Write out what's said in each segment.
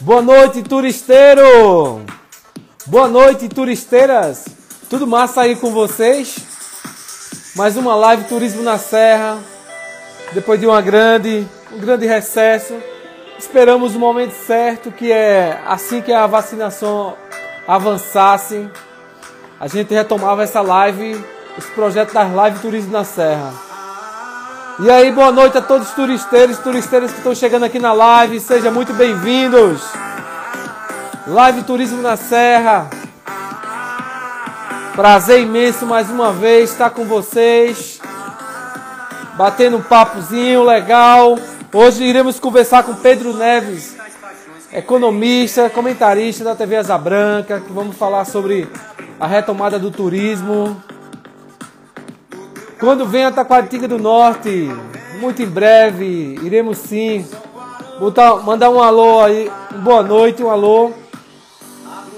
Boa noite, turisteiro! Boa noite, turisteiras! Tudo massa aí com vocês? Mais uma live Turismo na Serra. Depois de uma grande, um grande recesso, esperamos o momento certo, que é assim que a vacinação avançasse, a gente retomava essa live, esse projeto das lives Turismo na Serra. E aí, boa noite a todos os turisteiros, turisteiras que estão chegando aqui na live, sejam muito bem-vindos. Live Turismo na Serra. Prazer imenso mais uma vez estar com vocês. Batendo um papozinho legal. Hoje iremos conversar com Pedro Neves, economista, comentarista da TV Asa Branca, que vamos falar sobre a retomada do turismo, quando vem a Taquaritinga do Norte, muito em breve, iremos sim botar, mandar um alô aí, boa noite, um alô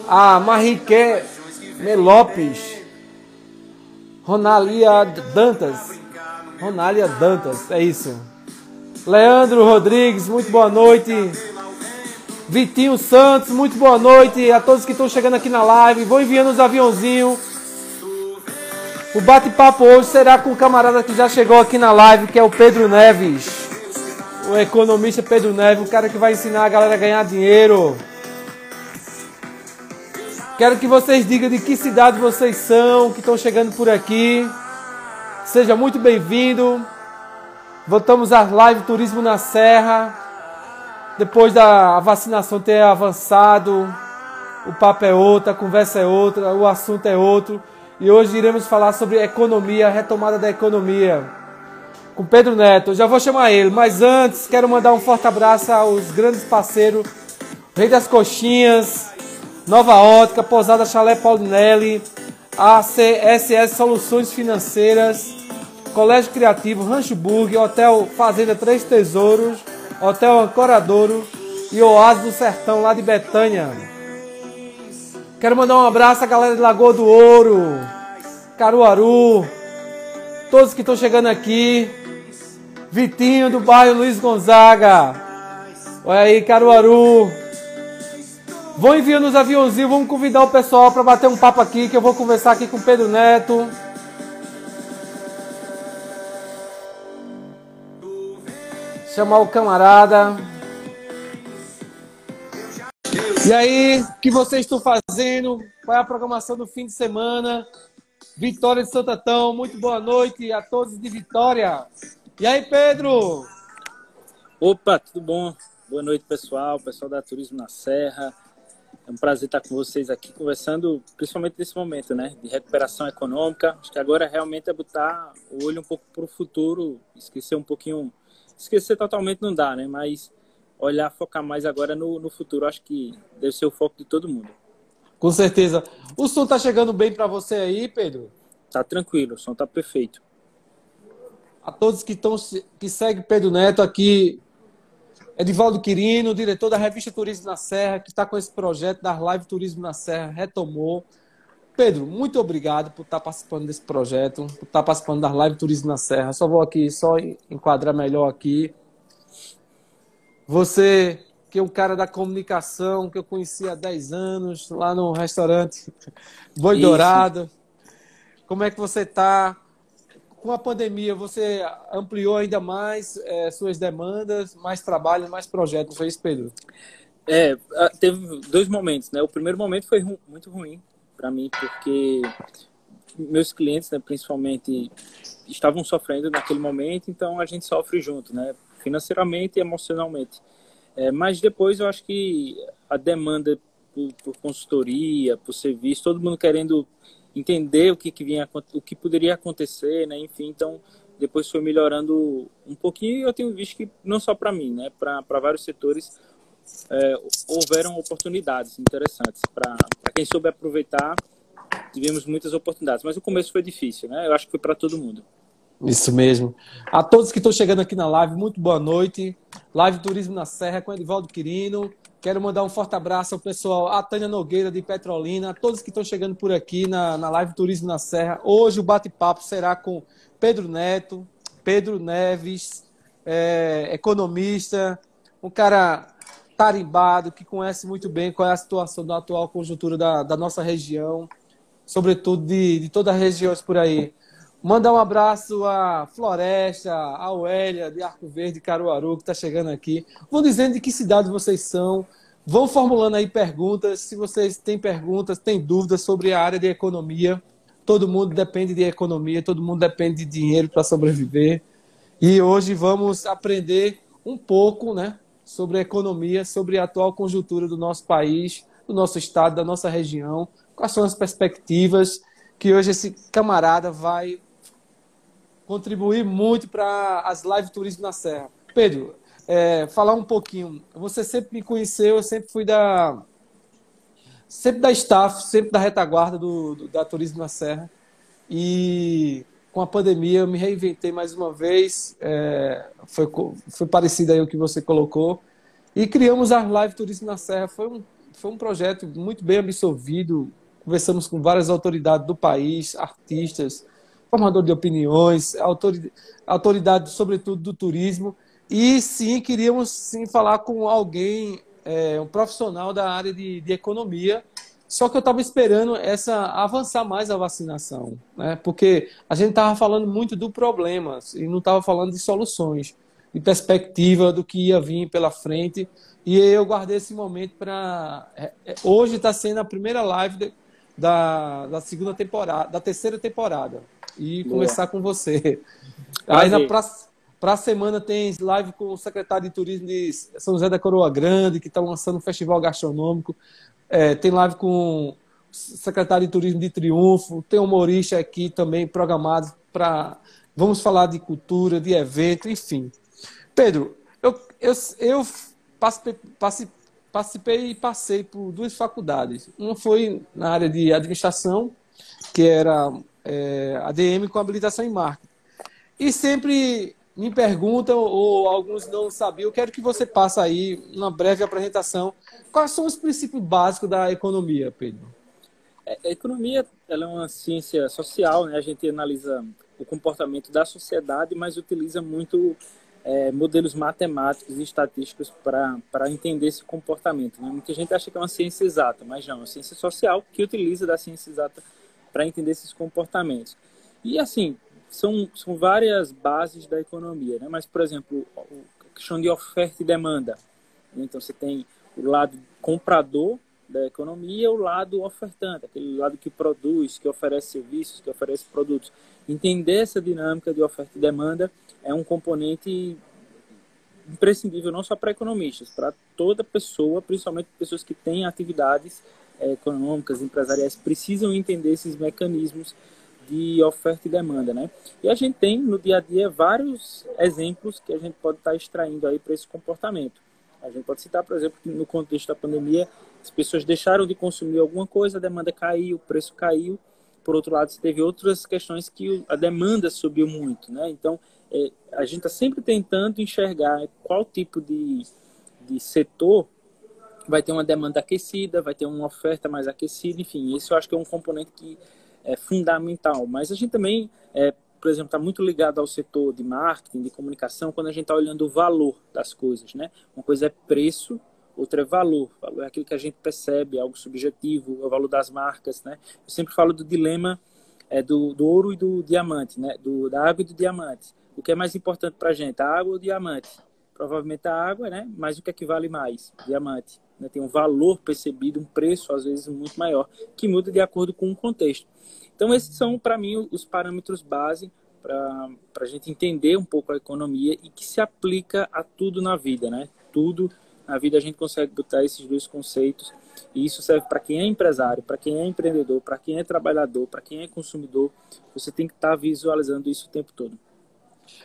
a Marique Melopes, Ronalia Dantas, Ronalia Dantas, é isso. Leandro Rodrigues, muito boa noite. Vitinho Santos, muito boa noite a todos que estão chegando aqui na live. Vou enviando os aviãozinhos o bate-papo hoje será com o camarada que já chegou aqui na live, que é o Pedro Neves. O economista Pedro Neves, o cara que vai ensinar a galera a ganhar dinheiro. Quero que vocês digam de que cidade vocês são, que estão chegando por aqui. Seja muito bem-vindo. Voltamos às live Turismo na Serra. Depois da vacinação ter avançado, o papo é outro, a conversa é outra, o assunto é outro. E hoje iremos falar sobre economia, retomada da economia. Com Pedro Neto, já vou chamar ele, mas antes quero mandar um forte abraço aos grandes parceiros, Rei das Coxinhas, Nova Ótica, Posada Chalé Paulinelli, ACSS Soluções Financeiras, Colégio Criativo, Rancho Burg, Hotel Fazenda Três Tesouros, Hotel Ancoradouro e Oásis do Sertão, lá de Betânia. Quero mandar um abraço à galera de Lagoa do Ouro, Caruaru, todos que estão chegando aqui. Vitinho do bairro Luiz Gonzaga. Olha aí, Caruaru. Vou enviando os aviãozinhos, vamos convidar o pessoal para bater um papo aqui, que eu vou conversar aqui com o Pedro Neto. Chamar o camarada. E aí, o que vocês estão fazendo? Qual é a programação do fim de semana? Vitória de Santo muito boa noite a todos de Vitória. E aí, Pedro? Opa, tudo bom? Boa noite, pessoal, pessoal da Turismo na Serra. É um prazer estar com vocês aqui conversando, principalmente nesse momento, né, de recuperação econômica. Acho que agora realmente é botar o olho um pouco para o futuro, esquecer um pouquinho, esquecer totalmente não dá, né, mas olhar, focar mais agora no, no futuro. Acho que deve ser o foco de todo mundo. Com certeza. O som tá chegando bem para você aí, Pedro? Tá tranquilo, o som tá perfeito. A todos que estão que seguem Pedro Neto aqui, Edivaldo Quirino, diretor da revista Turismo na Serra, que está com esse projeto da Live Turismo na Serra, retomou. Pedro, muito obrigado por estar tá participando desse projeto, por estar tá participando da Live Turismo na Serra. Só vou aqui, só enquadrar melhor aqui. Você, que é um cara da comunicação, que eu conheci há 10 anos, lá no restaurante Boi Isso. Dourado. Como é que você está? Com a pandemia, você ampliou ainda mais é, suas demandas, mais trabalho, mais projetos, foi isso, Pedro? É, teve dois momentos, né? O primeiro momento foi ru muito ruim para mim, porque meus clientes, né, principalmente, estavam sofrendo naquele momento, então a gente sofre junto, né? Financeiramente e emocionalmente. É, mas depois eu acho que a demanda por, por, consultoria, por serviço, todo mundo querendo entender o que, que vinha, o que poderia acontecer, né? Enfim, então depois foi melhorando um pouquinho. Eu tenho visto que não só para mim, né? Para vários setores é, houveram oportunidades interessantes para quem soube aproveitar. Tivemos muitas oportunidades, mas o começo foi difícil, né? Eu acho que foi para todo mundo. Isso mesmo. A todos que estão chegando aqui na live, muito boa noite. Live Turismo na Serra com Edivaldo Quirino. Quero mandar um forte abraço ao pessoal, a Tânia Nogueira de Petrolina, a todos que estão chegando por aqui na, na live Turismo na Serra. Hoje o bate-papo será com Pedro Neto, Pedro Neves, é, economista, um cara tarimbado, que conhece muito bem qual é a situação da atual conjuntura da, da nossa região, sobretudo de, de todas as regiões por aí. Mandar um abraço à Floresta, à Oélia, de Arco Verde, Caruaru, que está chegando aqui. Vão dizendo de que cidade vocês são. Vão formulando aí perguntas. Se vocês têm perguntas, têm dúvidas sobre a área de economia. Todo mundo depende de economia, todo mundo depende de dinheiro para sobreviver. E hoje vamos aprender um pouco né, sobre a economia, sobre a atual conjuntura do nosso país, do nosso estado, da nossa região, quais são as perspectivas que hoje esse camarada vai contribuir muito para as live turismo na Serra. Pedro, é, falar um pouquinho. Você sempre me conheceu, eu sempre fui da sempre da staff, sempre da retaguarda do, do, da Turismo na Serra. E com a pandemia eu me reinventei mais uma vez. É, foi, foi parecido aí o que você colocou. E criamos a Live Turismo na Serra. Foi um, foi um projeto muito bem absorvido. Conversamos com várias autoridades do país, artistas, formador de opiniões, autoridade, autoridade sobretudo do turismo. E sim, queríamos sim falar com alguém, é, um profissional da área de, de economia. Só que eu estava esperando essa avançar mais a vacinação, né? Porque a gente estava falando muito do problema e não estava falando de soluções, de perspectiva do que ia vir pela frente. E eu guardei esse momento para é, é, hoje está sendo a primeira live da, da segunda temporada, da terceira temporada e Boa. começar com você. Aí na para a semana tem live com o secretário de turismo de São José da Coroa Grande, que está lançando um festival gastronômico. É, tem live com o secretário de turismo de Triunfo. Tem humorista aqui também programado para. Vamos falar de cultura, de evento, enfim. Pedro, eu, eu, eu participei, participei e passei por duas faculdades. Uma foi na área de administração, que era é, ADM com habilitação em marketing. E sempre me perguntam, ou alguns não sabiam, eu quero que você passe aí uma breve apresentação. Quais são os princípios básicos da economia, Pedro? É, a economia ela é uma ciência social, né? a gente analisa o comportamento da sociedade, mas utiliza muito é, modelos matemáticos e estatísticos para entender esse comportamento. Né? Muita gente acha que é uma ciência exata, mas não, é uma ciência social que utiliza da ciência exata para entender esses comportamentos. E assim, são, são várias bases da economia, né? Mas, por exemplo, a questão de oferta e demanda. Então, você tem o lado comprador da economia, o lado ofertante, aquele lado que produz, que oferece serviços, que oferece produtos. Entender essa dinâmica de oferta e demanda é um componente imprescindível não só para economistas, para toda pessoa, principalmente pessoas que têm atividades econômicas, empresariais, precisam entender esses mecanismos de oferta e demanda, né? E a gente tem no dia a dia vários exemplos que a gente pode estar extraindo aí para esse comportamento. A gente pode citar, por exemplo, que no contexto da pandemia, as pessoas deixaram de consumir alguma coisa, a demanda caiu, o preço caiu. Por outro lado, teve outras questões que a demanda subiu muito, né? Então, é, a gente está sempre tentando enxergar qual tipo de, de setor vai ter uma demanda aquecida, vai ter uma oferta mais aquecida, enfim, isso eu acho que é um componente que é fundamental. Mas a gente também, é, por exemplo, está muito ligado ao setor de marketing, de comunicação, quando a gente está olhando o valor das coisas, né? Uma coisa é preço, outra é valor. Valor é aquilo que a gente percebe, algo subjetivo, é o valor das marcas, né? Eu sempre falo do dilema é, do, do ouro e do diamante, né? Do, da água e do diamante. O que é mais importante para a gente, a água ou o diamante? Provavelmente a água, né? Mas o que é que vale mais? Diamante né, tem um valor percebido, um preço às vezes muito maior, que muda de acordo com o contexto. Então, esses são, para mim, os parâmetros base para a gente entender um pouco a economia e que se aplica a tudo na vida, né? Tudo na vida a gente consegue botar esses dois conceitos e isso serve para quem é empresário, para quem é empreendedor, para quem é trabalhador, para quem é consumidor. Você tem que estar tá visualizando isso o tempo todo.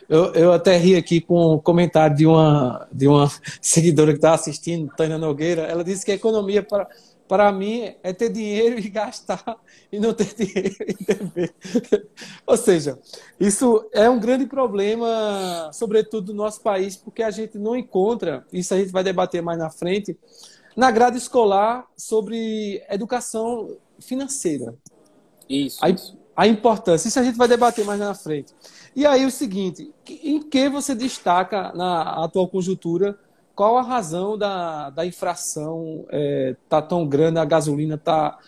Eu, eu até ri aqui com o comentário de uma, de uma seguidora que está assistindo, Tânia Nogueira. Ela disse que a economia, para, para mim, é ter dinheiro e gastar e não ter dinheiro e dever. Ou seja, isso é um grande problema, sobretudo no nosso país, porque a gente não encontra, isso a gente vai debater mais na frente, na grade escolar sobre educação financeira. Isso. A, a importância. Isso a gente vai debater mais na frente. E aí o seguinte, em que você destaca na atual conjuntura qual a razão da, da infração é, tá tão grande, a gasolina tá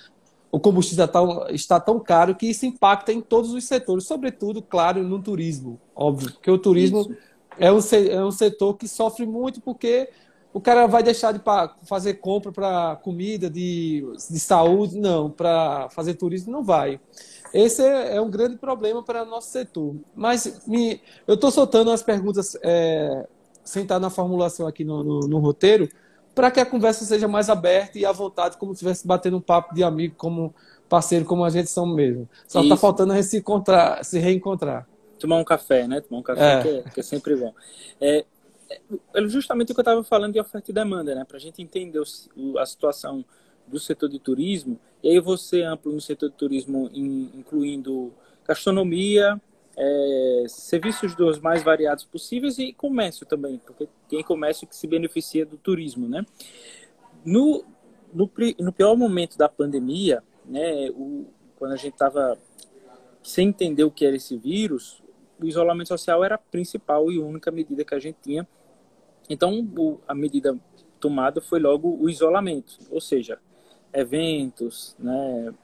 o combustível está tão, está tão caro que isso impacta em todos os setores, sobretudo, claro, no turismo, óbvio, porque o turismo é um, é um setor que sofre muito porque o cara vai deixar de fazer compra para comida, de, de saúde, não, para fazer turismo não vai. Esse é, é, um grande problema para o nosso setor. Mas me, eu estou soltando as perguntas é, sem estar na formulação aqui no, no, no roteiro, para que a conversa seja mais aberta e à vontade, como se estivesse batendo um papo de amigo, como parceiro, como a gente são mesmo. Só está faltando a gente se, encontrar, se reencontrar. Tomar um café, né? Tomar um café é. Que, é, que, é, sempre bom. É, é justamente o que eu estava falando de oferta e demanda, né? Para a gente entender o, a situação do setor de turismo, e aí você amplo no setor de turismo, incluindo gastronomia, é, serviços dos mais variados possíveis e comércio também, porque tem comércio que se beneficia do turismo, né? No, no, no pior momento da pandemia, né, o, quando a gente estava sem entender o que era esse vírus, o isolamento social era a principal e única medida que a gente tinha. Então, o, a medida tomada foi logo o isolamento, ou seja, eventos, né,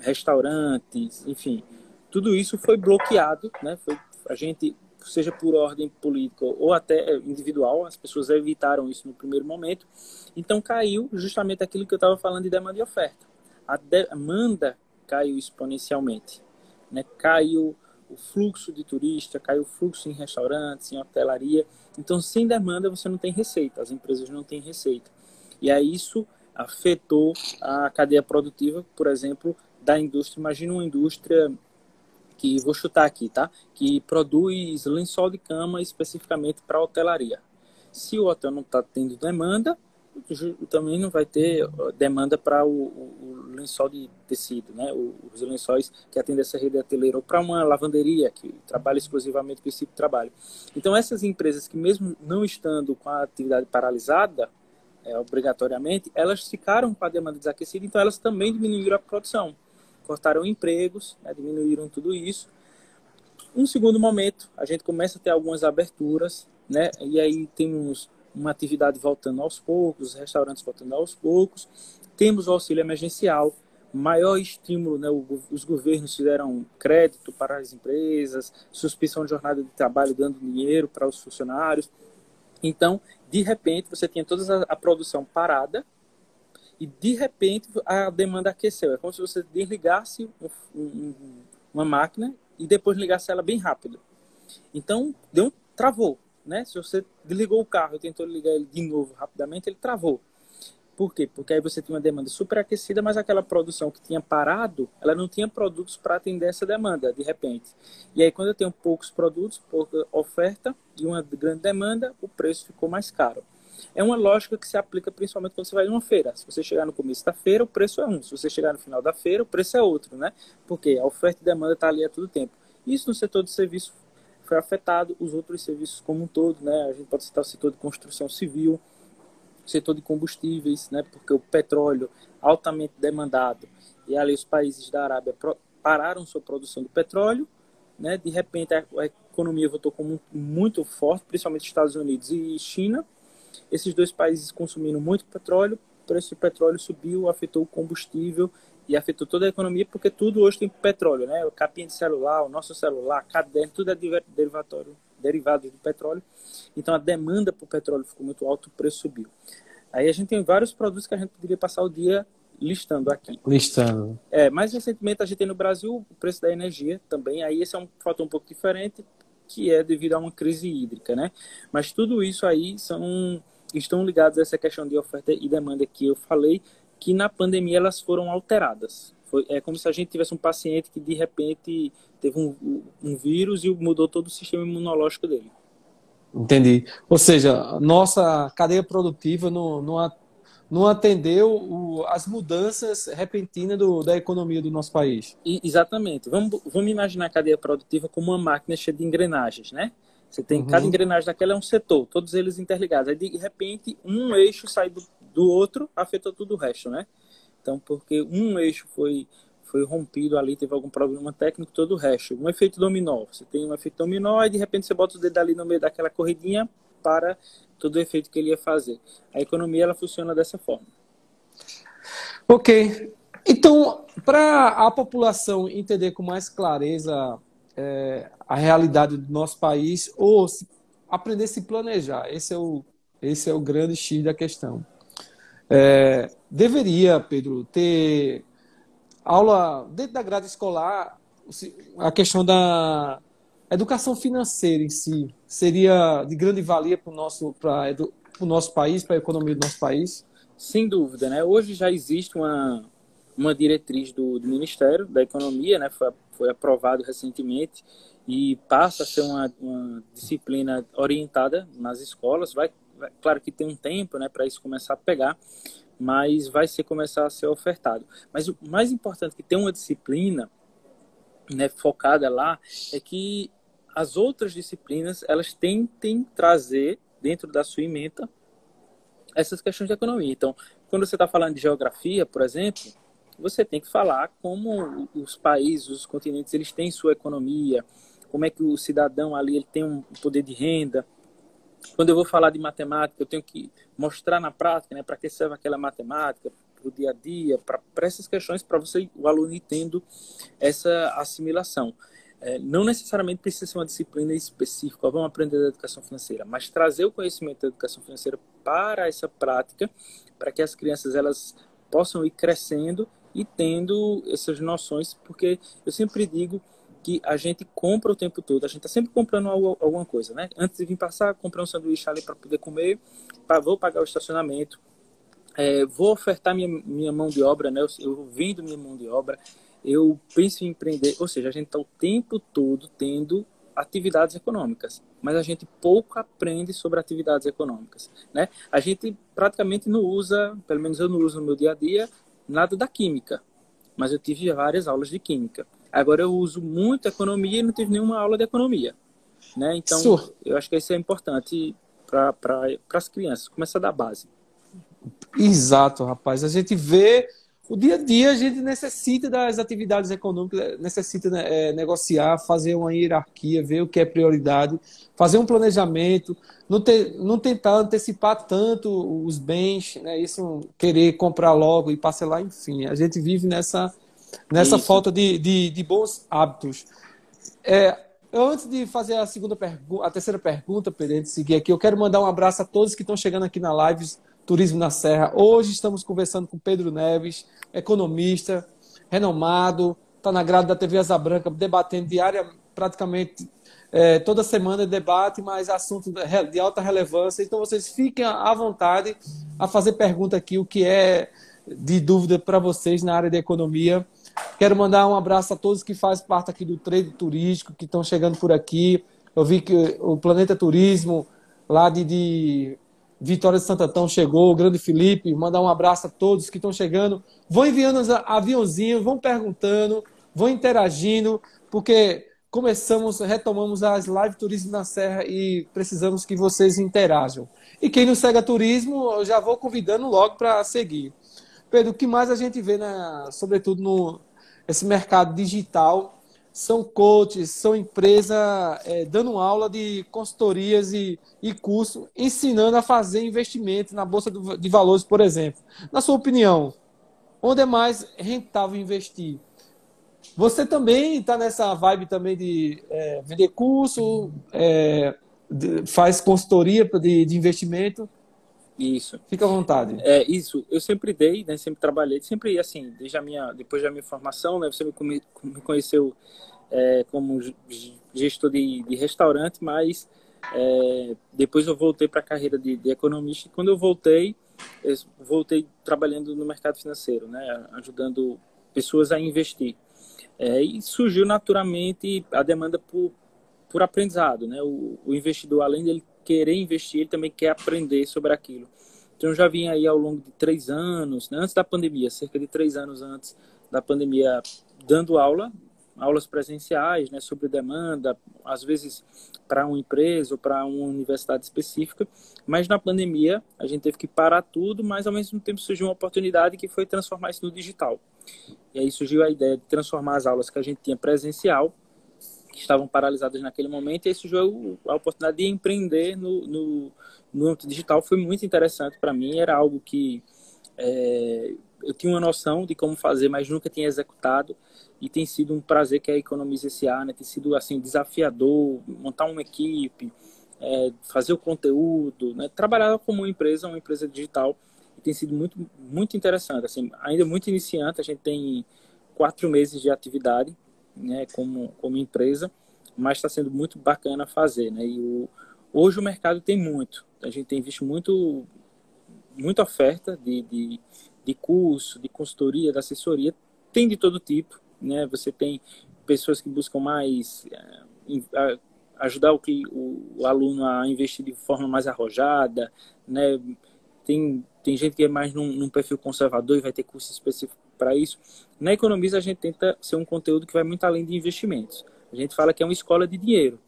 restaurantes, enfim, tudo isso foi bloqueado, né? Foi, a gente, seja por ordem política ou até individual, as pessoas evitaram isso no primeiro momento. Então caiu justamente aquilo que eu estava falando de demanda e oferta. A demanda caiu exponencialmente, né? Caiu o fluxo de turista, caiu o fluxo em restaurantes, em hotelaria. Então, sem demanda, você não tem receita, as empresas não têm receita. E aí isso afetou a cadeia produtiva, por exemplo, da indústria. Imagina uma indústria que vou chutar aqui, tá? Que produz lençol de cama especificamente para hotelaria. Se o hotel não está tendo demanda, também não vai ter demanda para o, o, lençol de tecido, né? Os lençóis que atendem essa rede hoteleira ou para uma lavanderia que trabalha exclusivamente com esse tipo de trabalho. Então essas empresas que mesmo não estando com a atividade paralisada, é, obrigatoriamente, elas ficaram com a demanda desaquecida, então elas também diminuíram a produção cortaram empregos, né, diminuíram tudo isso. Um segundo momento, a gente começa a ter algumas aberturas, né, e aí temos uma atividade voltando aos poucos, os restaurantes voltando aos poucos. Temos o auxílio emergencial, maior estímulo, né, os governos fizeram crédito para as empresas, suspensão de jornada de trabalho dando dinheiro para os funcionários. Então, de repente, você tinha toda a produção parada, e de repente a demanda aqueceu. É como se você desligasse um, um, uma máquina e depois ligasse ela bem rápido. Então, deu um, travou, né? Se você desligou o carro e tentou ligar ele de novo rapidamente, ele travou. Por quê? Porque aí você tinha uma demanda superaquecida, mas aquela produção que tinha parado, ela não tinha produtos para atender essa demanda, de repente. E aí, quando eu tenho poucos produtos, pouca oferta e uma grande demanda, o preço ficou mais caro. É uma lógica que se aplica principalmente quando você vai em uma feira. Se você chegar no começo da feira, o preço é um. Se você chegar no final da feira, o preço é outro, né? Porque a oferta e demanda está ali a todo tempo. Isso no setor de serviço foi afetado, os outros serviços como um todo, né? A gente pode citar o setor de construção civil, setor de combustíveis, né? Porque o petróleo altamente demandado e ali os países da Arábia pararam sua produção de petróleo, né? De repente a, economia voltou como muito forte, principalmente Estados Unidos e China, esses dois países consumindo muito petróleo, o preço do petróleo subiu, afetou o combustível e afetou toda a economia, porque tudo hoje tem petróleo, né? O capinha de celular, o nosso celular, caderno, tudo é derivatório, derivado do petróleo. Então a demanda por petróleo ficou muito alta, o preço subiu. Aí a gente tem vários produtos que a gente poderia passar o dia listando aqui. Listando. É, mais recentemente a gente tem no Brasil o preço da energia também. Aí esse é um fator um pouco diferente, que é devido a uma crise hídrica, né? Mas tudo isso aí são estão ligados a essa questão de oferta e demanda que eu falei, que na pandemia elas foram alteradas. Foi, é como se a gente tivesse um paciente que de repente teve um, um vírus e mudou todo o sistema imunológico dele. Entendi. Ou seja, nossa cadeia produtiva não, não, não atendeu o, as mudanças repentinas do, da economia do nosso país. E, exatamente. Vamos, vamos imaginar a cadeia produtiva como uma máquina cheia de engrenagens, né? Você tem uhum. cada engrenagem daquela é um setor, todos eles interligados. Aí de repente um eixo sai do, do outro, afetou tudo o resto, né? Então, porque um eixo foi foi rompido ali, teve algum problema técnico, todo o resto. Um efeito dominó. Você tem um efeito dominó, e de repente você bota o dedo ali no meio daquela corridinha para todo o efeito que ele ia fazer. A economia ela funciona dessa forma. Ok. Então, para a população entender com mais clareza é, a realidade do nosso país, ou aprender a se planejar, esse é o, esse é o grande X da questão. É, deveria, Pedro, ter aula dentro da grade escolar, a questão da educação financeira em si seria de grande valia para o nosso, nosso país, para a economia do nosso país? Sem dúvida, né? Hoje já existe uma, uma diretriz do, do Ministério da Economia, né? Foi, foi aprovado recentemente e passa a ser uma, uma disciplina orientada nas escolas. Vai, vai, claro que tem um tempo, né, para isso começar a pegar, mas vai ser começar a ser ofertado. Mas o mais importante que tem uma disciplina, né, focada lá, é que as outras disciplinas elas tentem trazer dentro da sua ementa essas questões de economia. Então, quando você está falando de geografia, por exemplo, você tem que falar como os países, os continentes, eles têm sua economia, como é que o cidadão ali ele tem um poder de renda. Quando eu vou falar de matemática, eu tenho que mostrar na prática, né, para que serve aquela matemática, para o dia a dia, para essas questões, para você, o aluno, tendo essa assimilação. É, não necessariamente precisa ser uma disciplina específica, vamos aprender da educação financeira, mas trazer o conhecimento da educação financeira para essa prática, para que as crianças elas possam ir crescendo e tendo essas noções, porque eu sempre digo que a gente compra o tempo todo, a gente está sempre comprando algo, alguma coisa, né? Antes de vir passar, comprar um sanduíche ali para poder comer, pra, vou pagar o estacionamento, é, vou ofertar minha, minha mão de obra, né? Eu, eu vendo minha mão de obra, eu penso em empreender, ou seja, a gente está o tempo todo tendo atividades econômicas, mas a gente pouco aprende sobre atividades econômicas, né? A gente praticamente não usa, pelo menos eu não uso no meu dia a dia, nada da química, mas eu tive várias aulas de química. Agora eu uso muito economia e não tive nenhuma aula de economia, né? Então eu acho que isso é importante para as crianças, começar da base. Exato, rapaz. A gente vê o dia a dia a gente necessita das atividades econômicas, necessita né, é, negociar, fazer uma hierarquia, ver o que é prioridade, fazer um planejamento, não, ter, não tentar antecipar tanto os bens, né, isso querer comprar logo e parcelar, enfim. A gente vive nessa, nessa falta de, de, de, bons hábitos. É, antes de fazer a segunda pergunta, a terceira pergunta, Pedro, antes de seguir aqui, eu quero mandar um abraço a todos que estão chegando aqui na live Turismo na Serra. Hoje estamos conversando com Pedro Neves, economista, renomado, está na grade da TV Asa Branca, debatendo diária, praticamente é, toda semana debate, mas assunto de alta relevância. Então vocês fiquem à vontade a fazer pergunta aqui, o que é de dúvida para vocês na área de economia. Quero mandar um abraço a todos que fazem parte aqui do trade turístico, que estão chegando por aqui. Eu vi que o Planeta Turismo, lá de, de Vitória de Santo Antão chegou, o grande Felipe, mandar um abraço a todos que estão chegando. Vão enviando os aviãozinhos, vão perguntando, vão interagindo, porque começamos, retomamos as live Turismo na Serra e precisamos que vocês interajam. E quem não segue a turismo, eu já vou convidando logo para seguir. Pedro, o que mais a gente vê, sobretudo no esse mercado digital, são coaches, são empresas é, dando aula de consultorias e, e curso, ensinando a fazer investimentos na Bolsa de Valores, por exemplo. Na sua opinião, onde é mais rentável investir? Você também está nessa vibe também de é, vender curso, é, de, faz consultoria de, de investimento? Isso. Fica à vontade. É, isso. Eu sempre dei, né? Sempre trabalhei, sempre assim, desde a minha, depois da minha formação, né? Você me, conheceu é, como gestor de, de restaurante, mas é, depois eu voltei para a carreira de, de, economista e quando eu voltei, eu voltei trabalhando no mercado financeiro, né? Ajudando pessoas a investir. É, e surgiu naturalmente a demanda por, por aprendizado, né? O, o investidor, além dele querer investir, ele também quer aprender sobre aquilo. Então, eu já vim aí ao longo de três anos, né, antes da pandemia, cerca de três anos antes da pandemia, dando aula, aulas presenciais, né, sobre demanda, às vezes para uma empresa ou para uma universidade específica. Mas na pandemia, a gente teve que parar tudo, mas ao mesmo tempo surgiu uma oportunidade que foi transformar isso no digital. E aí surgiu a ideia de transformar as aulas que a gente tinha presencial que estavam paralisadas naquele momento, e aí surgiu a oportunidade de empreender no, no, no digital, foi muito interessante para mim, era algo que é, eu tinha uma noção de como fazer, mas nunca tinha executado, e tem sido um prazer que a Economize SA, né, tem sido assim desafiador, montar uma equipe, é, fazer o conteúdo, né, trabalhar como uma empresa, uma empresa digital, tem sido muito, muito interessante, assim, ainda muito iniciante, a gente tem quatro meses de atividade, né, como, como empresa, mas está sendo muito bacana fazer, né? E o, hoje o mercado tem muito, a gente tem visto muito, muita oferta de, de, de curso, de consultoria, de assessoria, tem de todo tipo, né? Você tem pessoas que buscam mais é, ajudar o, que, o, o, aluno a investir de forma mais arrojada, né? Tem, tem gente que é mais num, num perfil conservador e vai ter curso específico para isso. Na Economiza, a gente tenta ser um conteúdo que vai muito além de investimentos. A gente fala que é uma escola de dinheiro.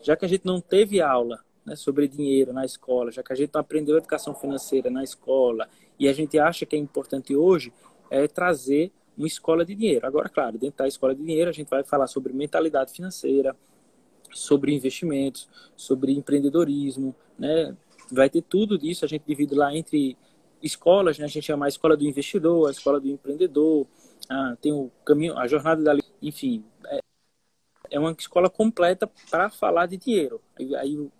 Já que a gente não teve aula né, sobre dinheiro na escola, já que a gente não aprendeu educação financeira na escola, e a gente acha que é importante hoje é trazer uma escola de dinheiro. Agora, claro, dentro da escola de dinheiro, a gente vai falar sobre mentalidade financeira, sobre investimentos, sobre empreendedorismo, né? Vai ter tudo disso, a gente divide lá entre escolas, né? A gente chama a escola do investidor, a escola do empreendedor, tem o caminho, a jornada da, enfim, é, é uma escola completa para falar de dinheiro. Aí, aí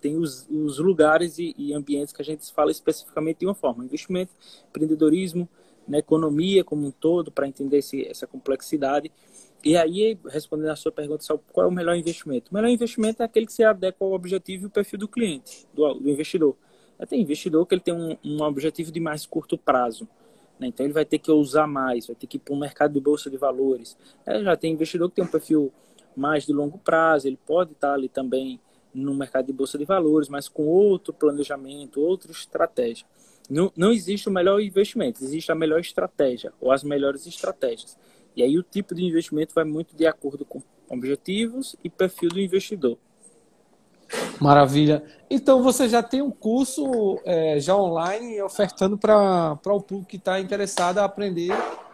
tem os, os lugares e, e, ambientes que a gente fala especificamente de uma forma: investimento, empreendedorismo, né, economia como um todo, para entender esse, essa complexidade. E aí, respondendo a sua pergunta, qual é o melhor investimento? O melhor investimento é aquele que se adequa ao objetivo e o perfil do cliente, do, do investidor. Tem investidor que ele tem um, um objetivo de mais curto prazo. Né? Então ele vai ter que usar mais, vai ter que ir para o mercado de bolsa de valores. É, já tem investidor que tem um perfil mais de longo prazo, ele pode estar ali também no mercado de bolsa de valores, mas com outro planejamento, outra estratégia. Não, não existe o melhor investimento, existe a melhor estratégia ou as melhores estratégias. E aí o tipo de investimento vai muito de acordo com objetivos e perfil do investidor. Maravilha. Então você já tem um curso é, já online ofertando para o público que está interessado a aprender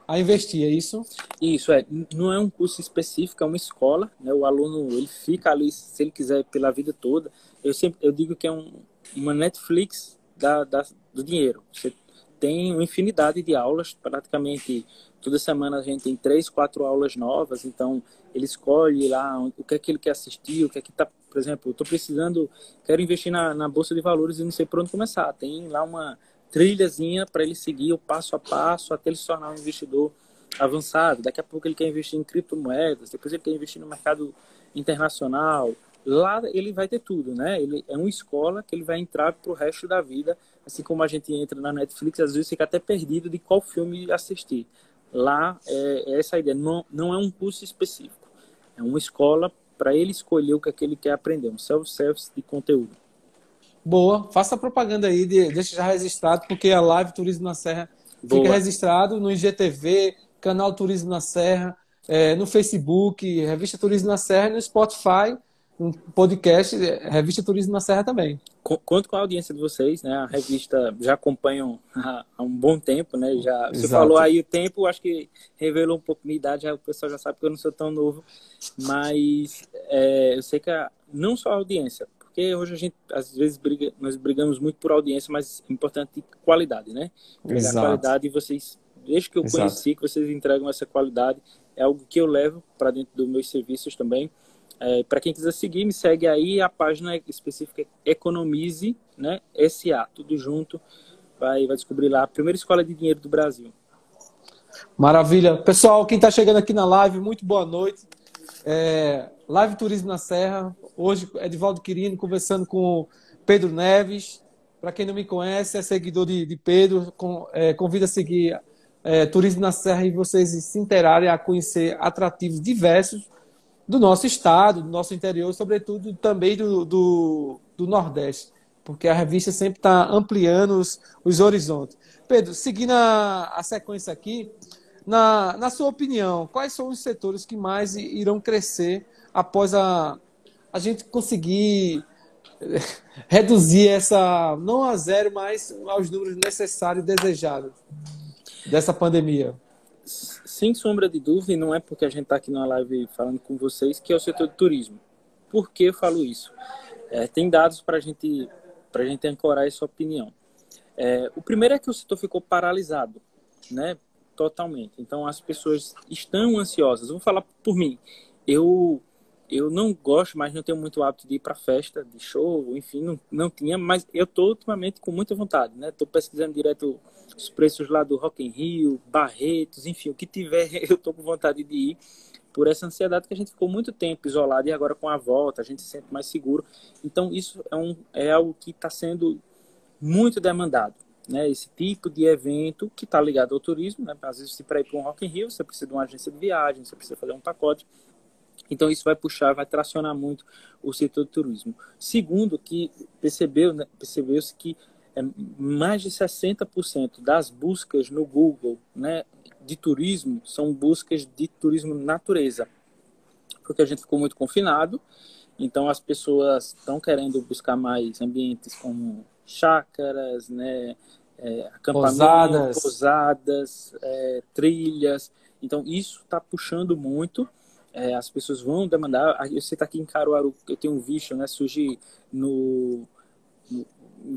a investir, é isso? Isso, é. Não é um curso específico, é uma escola. Né? O aluno ele fica ali, se ele quiser, pela vida toda. Eu sempre eu digo que é um, uma Netflix da, da, do dinheiro. Você tem uma infinidade de aulas, praticamente toda semana a gente tem três, quatro aulas novas, então ele escolhe lá o que é que ele quer assistir, o que é que está por exemplo, estou precisando, quero investir na, na bolsa de valores e não sei por onde começar. Tem lá uma trilhazinha para ele seguir o passo a passo até ele se tornar um investidor avançado. Daqui a pouco ele quer investir em criptomoedas, depois ele quer investir no mercado internacional. Lá ele vai ter tudo, né? Ele é uma escola que ele vai entrar para o resto da vida, assim como a gente entra na Netflix, às vezes fica até perdido de qual filme assistir. Lá é, é essa a ideia, não, não é um curso específico, é uma escola para ele escolher o que, é que ele quer aprender, um self-service de conteúdo. Boa, faça propaganda aí, deixa já registrado, porque a live Turismo na Serra Boa. fica registrado no IGTV, canal Turismo na Serra, é, no Facebook, Revista Turismo na Serra, no Spotify um podcast, é, Revista Turismo na Serra também. Conto com a audiência de vocês, né? A revista já acompanham há, um bom tempo, né? Já, você falou aí o tempo, acho que revelou um pouco minha idade, o pessoal já sabe que eu não sou tão novo, mas é, eu sei que a, não só a audiência, porque hoje a gente às vezes briga, nós brigamos muito por audiência, mas é importante qualidade, né? Pegar qualidade e vocês, desde que eu Exato. conheci, que vocês entregam essa qualidade, é algo que eu levo para dentro dos meus serviços também. É, para quem quiser seguir, me segue aí, a página específica é Economize, né? SA, tudo junto. Vai, vai descobrir lá a primeira escola de dinheiro do Brasil. Maravilha. Pessoal, quem está chegando aqui na live, muito boa noite. É, live Turismo na Serra. Hoje, Edvaldo Quirino conversando com Pedro Neves. Para quem não me conhece, é seguidor de, de Pedro, com, é, convida a seguir é, Turismo na Serra e vocês se interarem a conhecer atrativos diversos do nosso estado, do nosso interior, sobretudo também do, do, do Nordeste, porque a revista sempre está ampliando os, os horizontes. Pedro, seguindo a, a sequência aqui, na, na sua opinião, quais são os setores que mais irão crescer após a, a gente conseguir reduzir essa, não a zero, mas aos números necessários e desejados dessa pandemia? Sem sombra de dúvida, e não é porque a gente está aqui na live falando com vocês, que é o setor de turismo. Por que eu falo isso? É, tem dados para gente, a gente ancorar essa opinião. É, o primeiro é que o setor ficou paralisado, né? Totalmente. Então as pessoas estão ansiosas. Vou falar por mim. Eu eu não gosto, mas não tenho muito hábito de ir para festa, de show, enfim, não, não tinha, mas eu estou ultimamente com muita vontade, né? Estou pesquisando direto os preços lá do Rock in Rio, Barretos, enfim, o que tiver, eu estou com vontade de ir por essa ansiedade que a gente ficou muito tempo isolado e agora com a volta a gente se sente mais seguro. Então isso é, um, é algo que está sendo muito demandado. Né, esse tipo de evento que está ligado ao turismo, né, às vezes para ir para um Rock in Rio você precisa de uma agência de viagem, você precisa fazer um pacote, então isso vai puxar, vai tracionar muito o setor do turismo. Segundo, que percebeu, né, percebeu-se que é, mais de 60% das buscas no Google né, de turismo são buscas de turismo natureza, porque a gente ficou muito confinado, então as pessoas estão querendo buscar mais ambientes como chácaras, né, é, pousadas, pousadas é, trilhas. Então isso está puxando muito. É, as pessoas vão demandar. Você está aqui em Caruaru, eu tenho visto, né, surgir no, no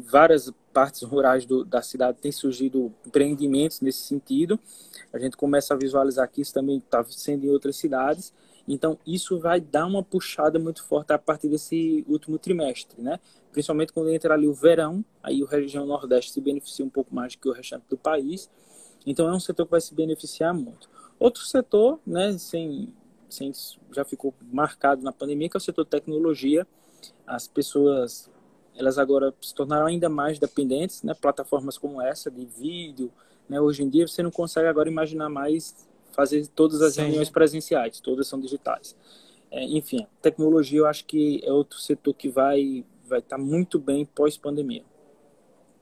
várias partes rurais do, da cidade tem surgido empreendimentos nesse sentido. A gente começa a visualizar que isso também está sendo em outras cidades. Então, isso vai dar uma puxada muito forte a partir desse último trimestre, né? Principalmente quando entra ali o verão, aí o região Nordeste se beneficia um pouco mais do que o restante do país. Então, é um setor que vai se beneficiar muito. Outro setor, né, sem, já ficou marcado na pandemia, que é o setor de tecnologia. As pessoas elas agora se tornaram ainda mais dependentes, né? Plataformas como essa de vídeo, né? Hoje em dia você não consegue agora imaginar mais fazer todas as Sim. reuniões presenciais, todas são digitais. É, enfim, tecnologia eu acho que é outro setor que vai vai estar tá muito bem pós pandemia.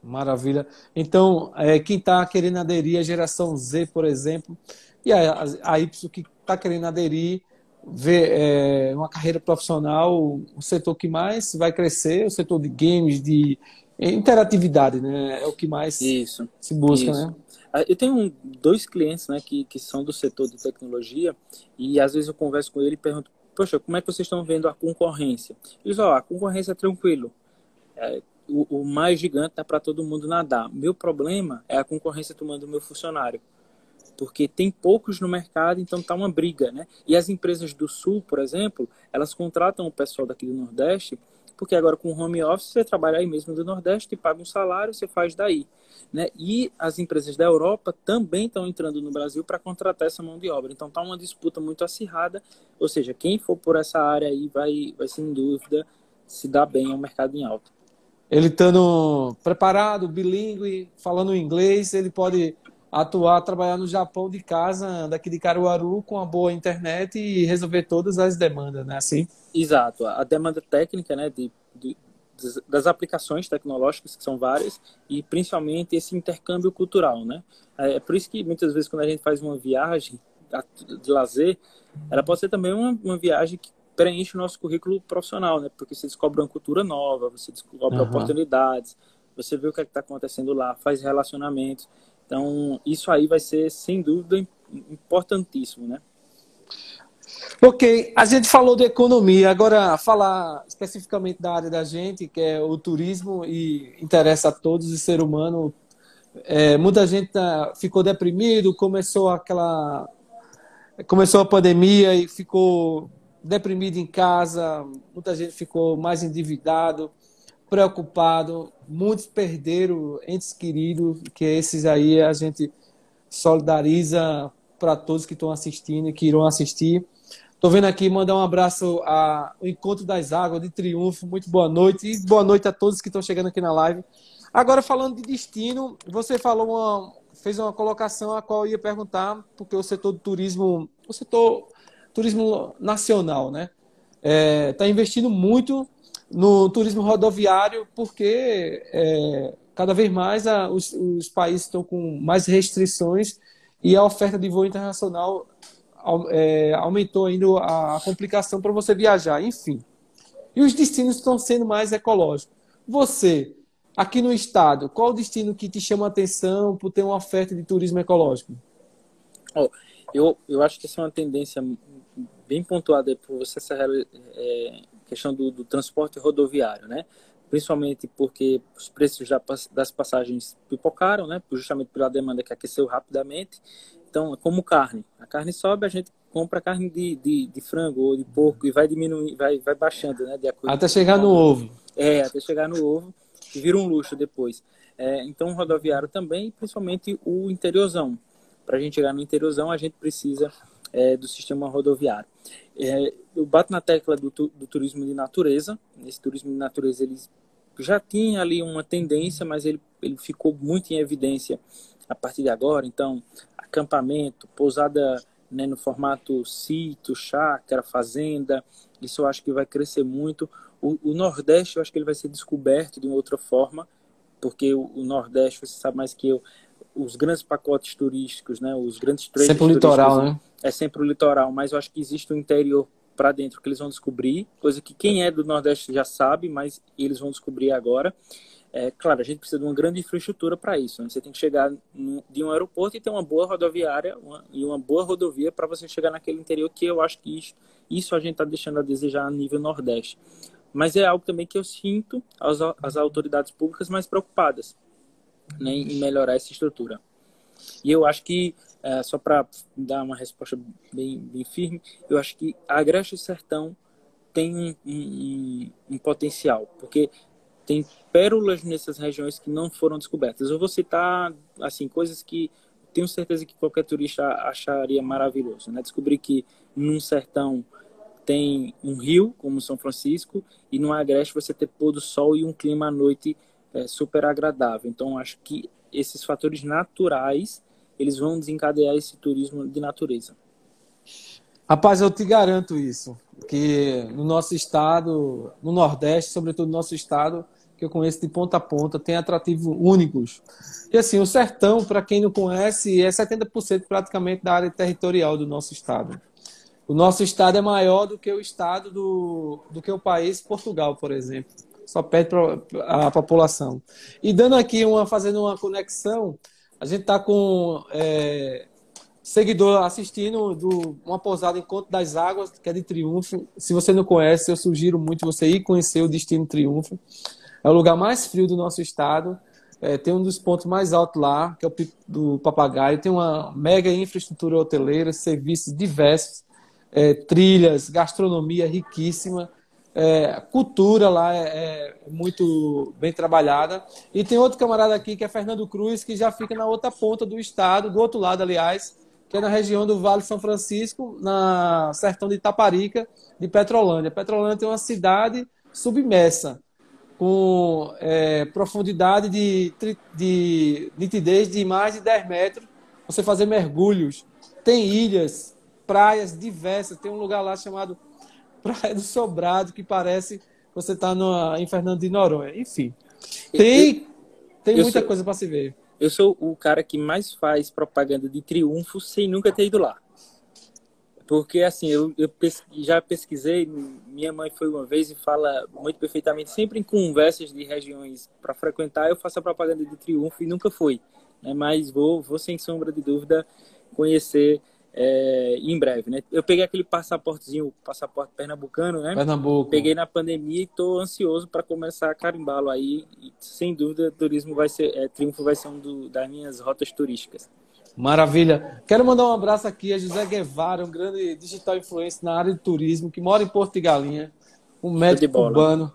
Maravilha. Então, é, quem está querendo aderir à geração Z, por exemplo, e a, a Y que está querendo aderir, ver é, uma carreira profissional, o setor que mais vai crescer, o setor de games, de interatividade, né? É o que mais isso, se busca, isso. né? Eu tenho dois clientes, né, que, que são do setor de tecnologia e às vezes eu converso com ele e pergunto, poxa, como é que vocês estão vendo a concorrência? Eles, ó, a concorrência é tranquilo. É, o, o mais gigante é para todo mundo nadar. Meu problema é a concorrência tomando o meu funcionário porque tem poucos no mercado, então tá uma briga, né? E as empresas do Sul, por exemplo, elas contratam o pessoal daqui do Nordeste, porque agora com home office você trabalha aí mesmo do Nordeste, paga um salário, você faz daí, né? E as empresas da Europa também estão entrando no Brasil para contratar essa mão de obra. Então tá uma disputa muito acirrada, ou seja, quem for por essa área aí vai, vai sem dúvida se dar bem ao mercado em alta. Ele estando preparado, bilíngue, falando inglês, ele pode atuar, trabalhar no Japão de casa, daqui de Caruaru, com uma boa internet e resolver todas as demandas, né? Assim? Exato. A demanda técnica, né, de, de das aplicações tecnológicas, que são várias, e principalmente esse intercâmbio cultural, né? É, é por isso que muitas vezes quando a gente faz uma viagem de lazer, ela pode ser também uma, uma viagem que preenche o nosso currículo profissional, né? Porque você descobre uma cultura nova, você descobre uhum. oportunidades, você vê o que é está acontecendo lá, faz relacionamentos. Então, isso aí vai ser, sem dúvida, importantíssimo, né? Ok, a gente falou de economia, agora falar especificamente da área da gente, que é o turismo e interessa a todos, o ser humano. É, muita gente tá, ficou deprimido, começou aquela. Começou a pandemia e ficou deprimido em casa, muita gente ficou mais endividado preocupado, muitos perderam entes queridos, que esses aí a gente solidariza para todos que estão assistindo e que irão assistir. Estou vendo aqui, mandar um abraço ao Encontro das Águas de Triunfo. Muito boa noite e boa noite a todos que estão chegando aqui na live. Agora, falando de destino, você falou uma, fez uma colocação a qual eu ia perguntar, porque o setor do turismo, o setor turismo nacional, né? Está é, tá investindo muito no turismo rodoviário, porque é, cada vez mais a, os, os, países estão com mais restrições e a oferta de voo internacional é, aumentou ainda a, complicação para você viajar, enfim. E os destinos estão sendo mais ecológicos. Você, aqui no estado, qual o destino que te chama a atenção por ter uma oferta de turismo ecológico? Oh, Eu, eu acho que essa é uma tendência bem pontuada por você, essa é, questão do, do, transporte rodoviário, né? Principalmente porque os preços das passagens pipocaram, né? Justamente pela demanda que aqueceu rapidamente. Então, como carne. A carne sobe, a gente compra carne de, de, de frango ou de porco e vai diminuindo, vai, vai baixando, né? até chegar no ovo. É, até chegar no ovo e vira um luxo depois. É, então, rodoviário também, principalmente o interiorzão. Para a gente chegar no interiorzão, a gente precisa é, do sistema rodoviário. É, eu bato na tecla do, do turismo de natureza. Esse turismo de natureza ele já tinha ali uma tendência, mas ele, ele ficou muito em evidência a partir de agora. Então, acampamento, pousada né, no formato sítio, chácara, fazenda, isso eu acho que vai crescer muito. O, o, Nordeste, eu acho que ele vai ser descoberto de uma outra forma, porque o, o Nordeste, você sabe mais que eu, os grandes pacotes turísticos, né, os grandes trades Sempre o litoral, né? É sempre o litoral, mas eu acho que existe um interior para dentro que eles vão descobrir, coisa que quem é do Nordeste já sabe, mas eles vão descobrir agora. É, claro, a gente precisa de uma grande infraestrutura para isso. Né? Você tem que chegar de um aeroporto e ter uma boa rodoviária uma, e uma boa rodovia para você chegar naquele interior, que eu acho que isso, isso a gente está deixando a desejar a nível Nordeste. Mas é algo também que eu sinto as, as autoridades públicas mais preocupadas né, em melhorar essa estrutura. E eu acho que, é, só para dar uma resposta bem, bem firme, eu acho que Agreste Sertão tem um, um, um potencial, porque tem pérolas nessas regiões que não foram descobertas. Eu vou citar assim coisas que tenho certeza que qualquer turista acharia maravilhoso, né? Descobrir que num sertão tem um rio, como São Francisco, e no Agreste você ter pôr do sol e um clima à noite é, super agradável. Então, acho que esses fatores naturais, eles vão desencadear esse turismo de natureza. Rapaz, eu te garanto isso, que no nosso estado, no Nordeste, sobretudo no nosso estado, que eu conheço de ponta a ponta, tem atrativos únicos. E assim, o sertão, para quem não conhece, é 70% praticamente da área territorial do nosso estado. O nosso estado é maior do que o estado do, do que o país Portugal, por exemplo. Só perde a população. E dando aqui uma, fazendo uma conexão, a gente está com é, seguidor assistindo do, uma pousada Encontro das Águas, que é de Triunfo. Se você não conhece, eu sugiro muito você ir conhecer o Destino Triunfo. É o lugar mais frio do nosso estado. É, tem um dos pontos mais altos lá, que é o Pico do Papagaio. Tem uma mega infraestrutura hoteleira, serviços diversos, é, trilhas, gastronomia riquíssima. É, cultura lá é, é, muito bem trabalhada. E tem outro camarada aqui, que é Fernando Cruz, que já fica na outra ponta do estado, do outro lado, aliás, que é na região do Vale São Francisco, na sertão de Itaparica, de Petrolândia. Petrolândia tem uma cidade submersa com é, profundidade de, de nitidez de mais de 10 metros, você fazer mergulhos. Tem ilhas, praias diversas. Tem um lugar lá chamado Praia do Sobrado, que parece que você está em Fernando de Noronha. Enfim, tem, tem muita sou, coisa para se ver. Eu sou o cara que mais faz propaganda de triunfo sem nunca ter ido lá. Porque, assim, eu, eu já pesquisei, minha mãe foi uma vez e fala muito perfeitamente, sempre em conversas de regiões para frequentar, eu faço a propaganda de Triunfo e nunca fui. Né? Mas vou, vou, sem sombra de dúvida, conhecer é, em breve, né? Eu peguei aquele passaportezinho, passaporte pernambucano, né? Pernambuco. Peguei na pandemia e estou ansioso para começar a carimbá-lo aí. E, sem dúvida, turismo vai ser, é, Triunfo vai ser um do, das minhas rotas turísticas. Maravilha. Quero mandar um abraço aqui a José Guevara, um grande digital influencer na área de turismo, que mora em Porto de Galinha, um médico cubano.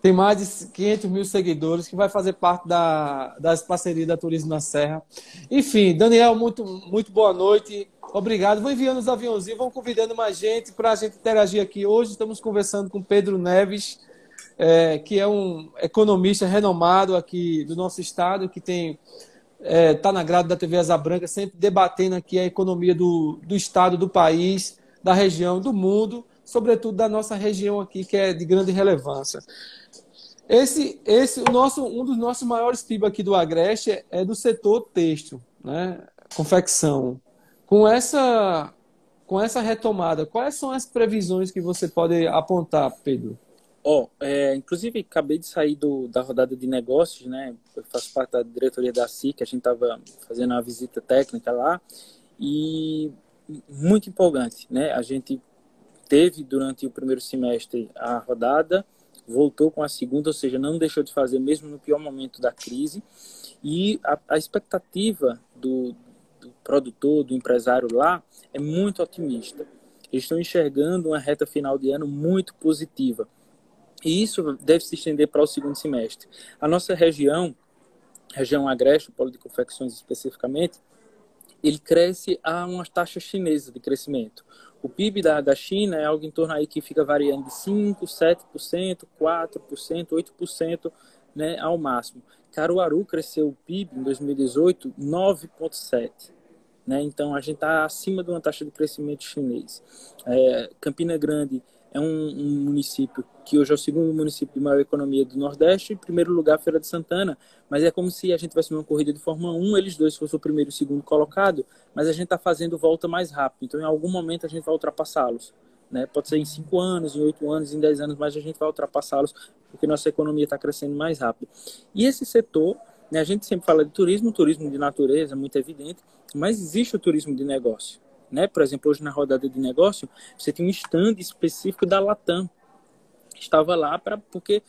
Tem mais de 500 mil seguidores, que vai fazer parte da, das parcerias da Turismo na Serra. Enfim, Daniel, muito, muito boa noite. Obrigado. Vou enviando os aviãozinhos, vão convidando mais gente para a gente interagir aqui. Hoje estamos conversando com Pedro Neves, é, que é um economista renomado aqui do nosso estado, que tem está é, tá na grade da TV Asa Branca, sempre debatendo aqui a economia do, do Estado, do país, da região, do mundo, sobretudo da nossa região aqui, que é de grande relevância. Esse, esse o nosso, um dos nossos maiores PIB aqui do Agreste é, do setor têxtil, né? confecção. Com essa, com essa retomada, quais são as previsões que você pode apontar, Pedro? Oh, é, inclusive acabei de sair do, da rodada de negócios, né? Eu faço parte da diretoria da CIC, a gente estava fazendo uma visita técnica lá e muito empolgante, né? A gente teve durante o primeiro semestre a rodada, voltou com a segunda, ou seja, não deixou de fazer mesmo no pior momento da crise. E a, a expectativa do, do produtor, do empresário lá, é muito otimista. Eles estão enxergando uma reta final de ano muito positiva. E isso deve se estender para o segundo semestre. A nossa região, região agreste, o polo de confecções especificamente, ele cresce a uma taxa chinesa de crescimento. O PIB da, da China é algo em torno aí que fica variando de 5%, 7%, 4%, 8% né, ao máximo. Caruaru cresceu o PIB em 2018 9,7%. Né? Então a gente está acima de uma taxa de crescimento chinês. É, Campina Grande é um, um, município que hoje é o segundo município de maior economia do Nordeste, em primeiro lugar Feira de Santana, mas é como se a gente tivesse uma corrida de Fórmula 1, eles dois fossem o primeiro e o segundo colocado, mas a gente está fazendo volta mais rápido, então em algum momento a gente vai ultrapassá-los. Né? Pode ser em 5 anos, em 8 anos, em 10 anos, mas a gente vai ultrapassá-los porque nossa economia está crescendo mais rápido. E esse setor, né, a gente sempre fala de turismo, turismo de natureza, muito evidente, mas existe o turismo de negócio. Né? Por exemplo, hoje na rodada de negócio, você tem um stand específico da Latam, estava lá para porque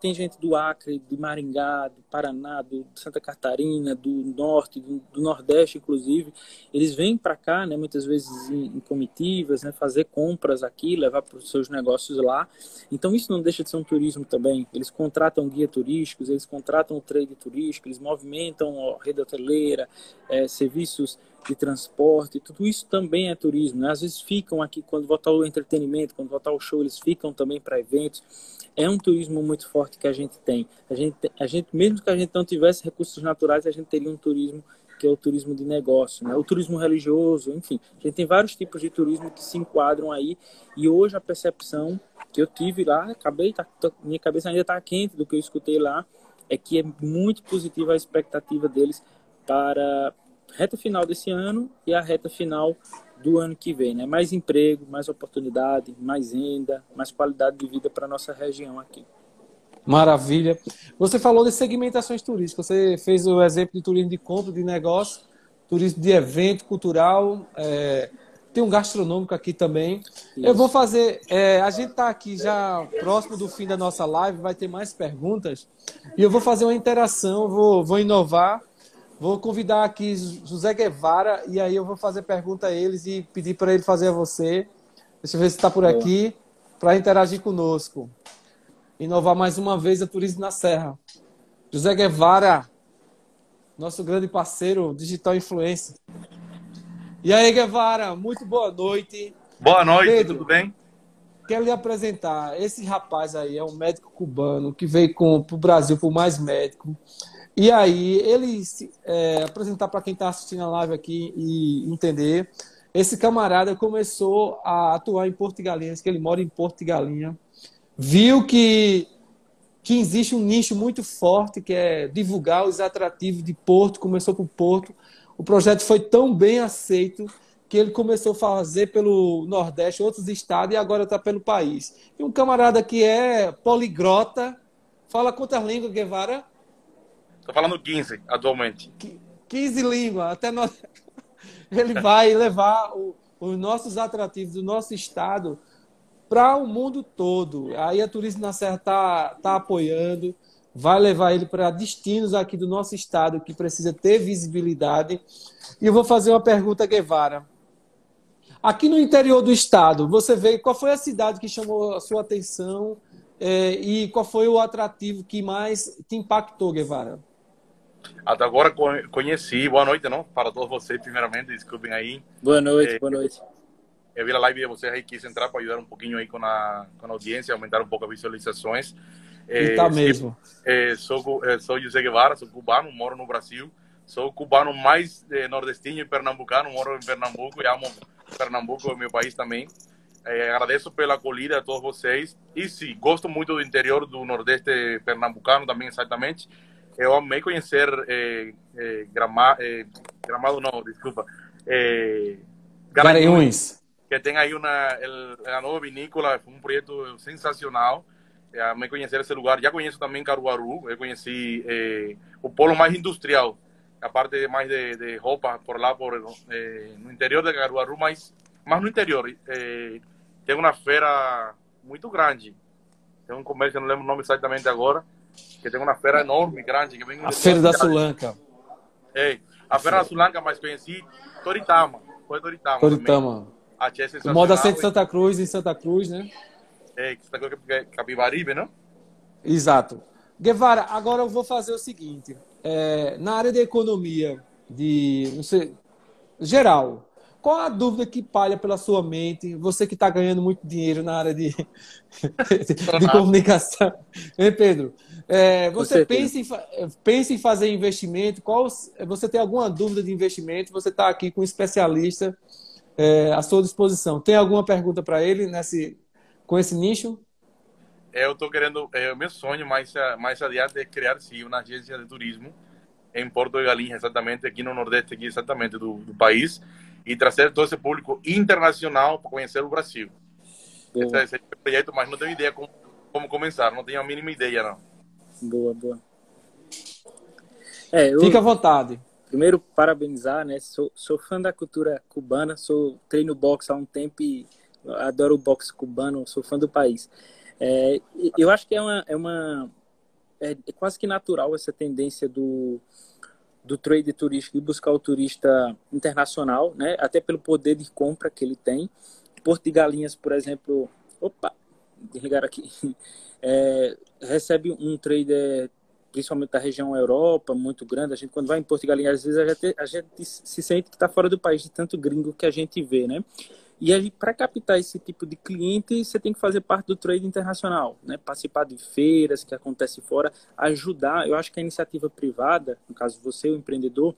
tem gente do Acre, de Maringá, do Paraná, do Santa Catarina, do Norte, do, do Nordeste, inclusive, eles vêm para cá, né, muitas vezes em, em comitivas, né, fazer compras aqui, levar para os seus negócios lá. Então isso não deixa de ser um turismo também. Eles contratam guia turísticos, eles contratam o trade turístico, eles movimentam a rede hoteleira, é, serviços de transporte, tudo isso também é turismo. Né? Às vezes ficam aqui, quando voltar o entretenimento, quando voltar o show, eles ficam também para eventos. É um turismo muito forte que a gente tem. A gente, a gente, mesmo que a gente não tivesse recursos naturais, a gente teria um turismo que é o turismo de negócio, né? o turismo religioso, enfim. A gente tem vários tipos de turismo que se enquadram aí. E hoje a percepção que eu tive lá, acabei, tá, minha cabeça ainda está quente do que eu escutei lá, é que é muito positiva a expectativa deles para reta final desse ano e a reta final do ano que vem, né? Mais emprego, mais oportunidade, mais renda, mais qualidade de vida para nossa região aqui. Maravilha. Você falou de segmentações turísticas. Você fez o exemplo de turismo de compra, de negócio, turismo de evento cultural. É, tem um gastronômico aqui também. Isso. Eu vou fazer. É, a gente está aqui já próximo do fim da nossa live, vai ter mais perguntas. E eu vou fazer uma interação, vou, vou inovar Vou convidar aqui José Guevara e aí eu vou fazer pergunta a eles e pedir para ele fazer a você. Deixa eu ver se está por aqui para interagir conosco. Inovar mais uma vez a Turismo na Serra. José Guevara, nosso grande parceiro digital influencer. E aí, Guevara, muito boa noite. Boa noite, Pedro, tudo bem? Quero lhe apresentar. Esse rapaz aí é um médico cubano que veio para o Brasil por mais médico. E aí, ele é, apresentar para quem está assistindo a live aqui e entender, esse camarada começou a atuar em Porto de Galinhas, que ele mora em Porto de Galinha, viu que, que existe um nicho muito forte, que é divulgar os atrativos de Porto, começou por Porto. O projeto foi tão bem aceito que ele começou a fazer pelo Nordeste, outros estados, e agora está pelo país. E um camarada que é poligrota, fala quantas línguas, Guevara? Tô falando 15 atualmente. 15 línguas. Até nós... Ele vai levar o, os nossos atrativos do nosso estado para o mundo todo. Aí a Turismo na Serra está tá apoiando, vai levar ele para destinos aqui do nosso estado que precisa ter visibilidade. E eu vou fazer uma pergunta, Guevara. Aqui no interior do estado, você vê qual foi a cidade que chamou a sua atenção é, e qual foi o atrativo que mais te impactou, Guevara? Até agora conheci. Boa noite, não? Para todos vocês, primeiramente, desculpem aí. Boa noite, é, boa noite. Eu vi a live de vocês aí, quis entrar para ajudar um pouquinho aí com a, com a audiência, aumentar um pouco as visualizações. É, tá mesmo. É, sou, é, sou José Guevara, sou cubano, moro no Brasil. Sou cubano mais é, nordestino e pernambucano, moro em Pernambuco e amo Pernambuco, meu país também. É, agradeço pela acolhida a todos vocês. E sim, gosto muito do interior do Nordeste pernambucano também, exatamente eu amei conhecer eh, eh, Grama, eh, Gramado, não, desculpa, eh, Garanhuns, que tem aí uma, a nova vinícola, foi um projeto sensacional. Eu amei conhecer esse lugar. Já conheço também Caruaru, eu conheci o polo mais industrial a parte mais de, de roupa por lá, por no interior de Caruaru, mas, mas no interior. Tem uma feira muito grande. Tem um comércio, não lembro o nome exatamente agora, que tem uma feira enorme, grande. Que vem a Feira da Sulanca. É, a Feira da Sulanca, mais conheci, Toritama. Foi Toritama. Toritama. O Moda Centro Santa Cruz, em Santa Cruz, né? É, Santa Cruz Capibaribe, não? Exato. Guevara, agora eu vou fazer o seguinte. É, na área de economia, de não sei, geral, qual a dúvida que palha pela sua mente? Você que está ganhando muito dinheiro na área de, de comunicação. Hein, Pedro? É, você pensa em, pensa em fazer investimento? Qual, você tem alguma dúvida de investimento? Você está aqui com um especialista é, à sua disposição. Tem alguma pergunta para ele nesse, com esse nicho? eu estou querendo, é, o meu sonho mais, mais adiante é criar sim uma agência de turismo em Porto de Galinha, exatamente aqui no Nordeste, aqui exatamente do, do país, e trazer todo esse público internacional para conhecer o Brasil. Esse, esse, é o projeto, mas não tenho ideia como, como começar, não tenho a mínima ideia, não. Boa, boa. É, eu, Fica à vontade. Primeiro, parabenizar, né? Sou, sou fã da cultura cubana, sou treino boxe há um tempo e adoro o boxe cubano, sou fã do país. É, eu acho que é uma, é uma é, é, quase que natural essa tendência do, do trade turístico e buscar o turista internacional, né? Até pelo poder de compra que ele tem. Porto de Galinhas, por exemplo, opa, desligar aqui, é, recebe um trader principalmente da região Europa, muito grande. A gente, quando vai em Galinhas, às vezes a gente, a gente se sente que está fora do país de tanto gringo que a gente vê, né? E para captar esse tipo de cliente, você tem que fazer parte do trade internacional, né? participar de feiras que acontecem fora, ajudar. Eu acho que a iniciativa privada, no caso você, o empreendedor,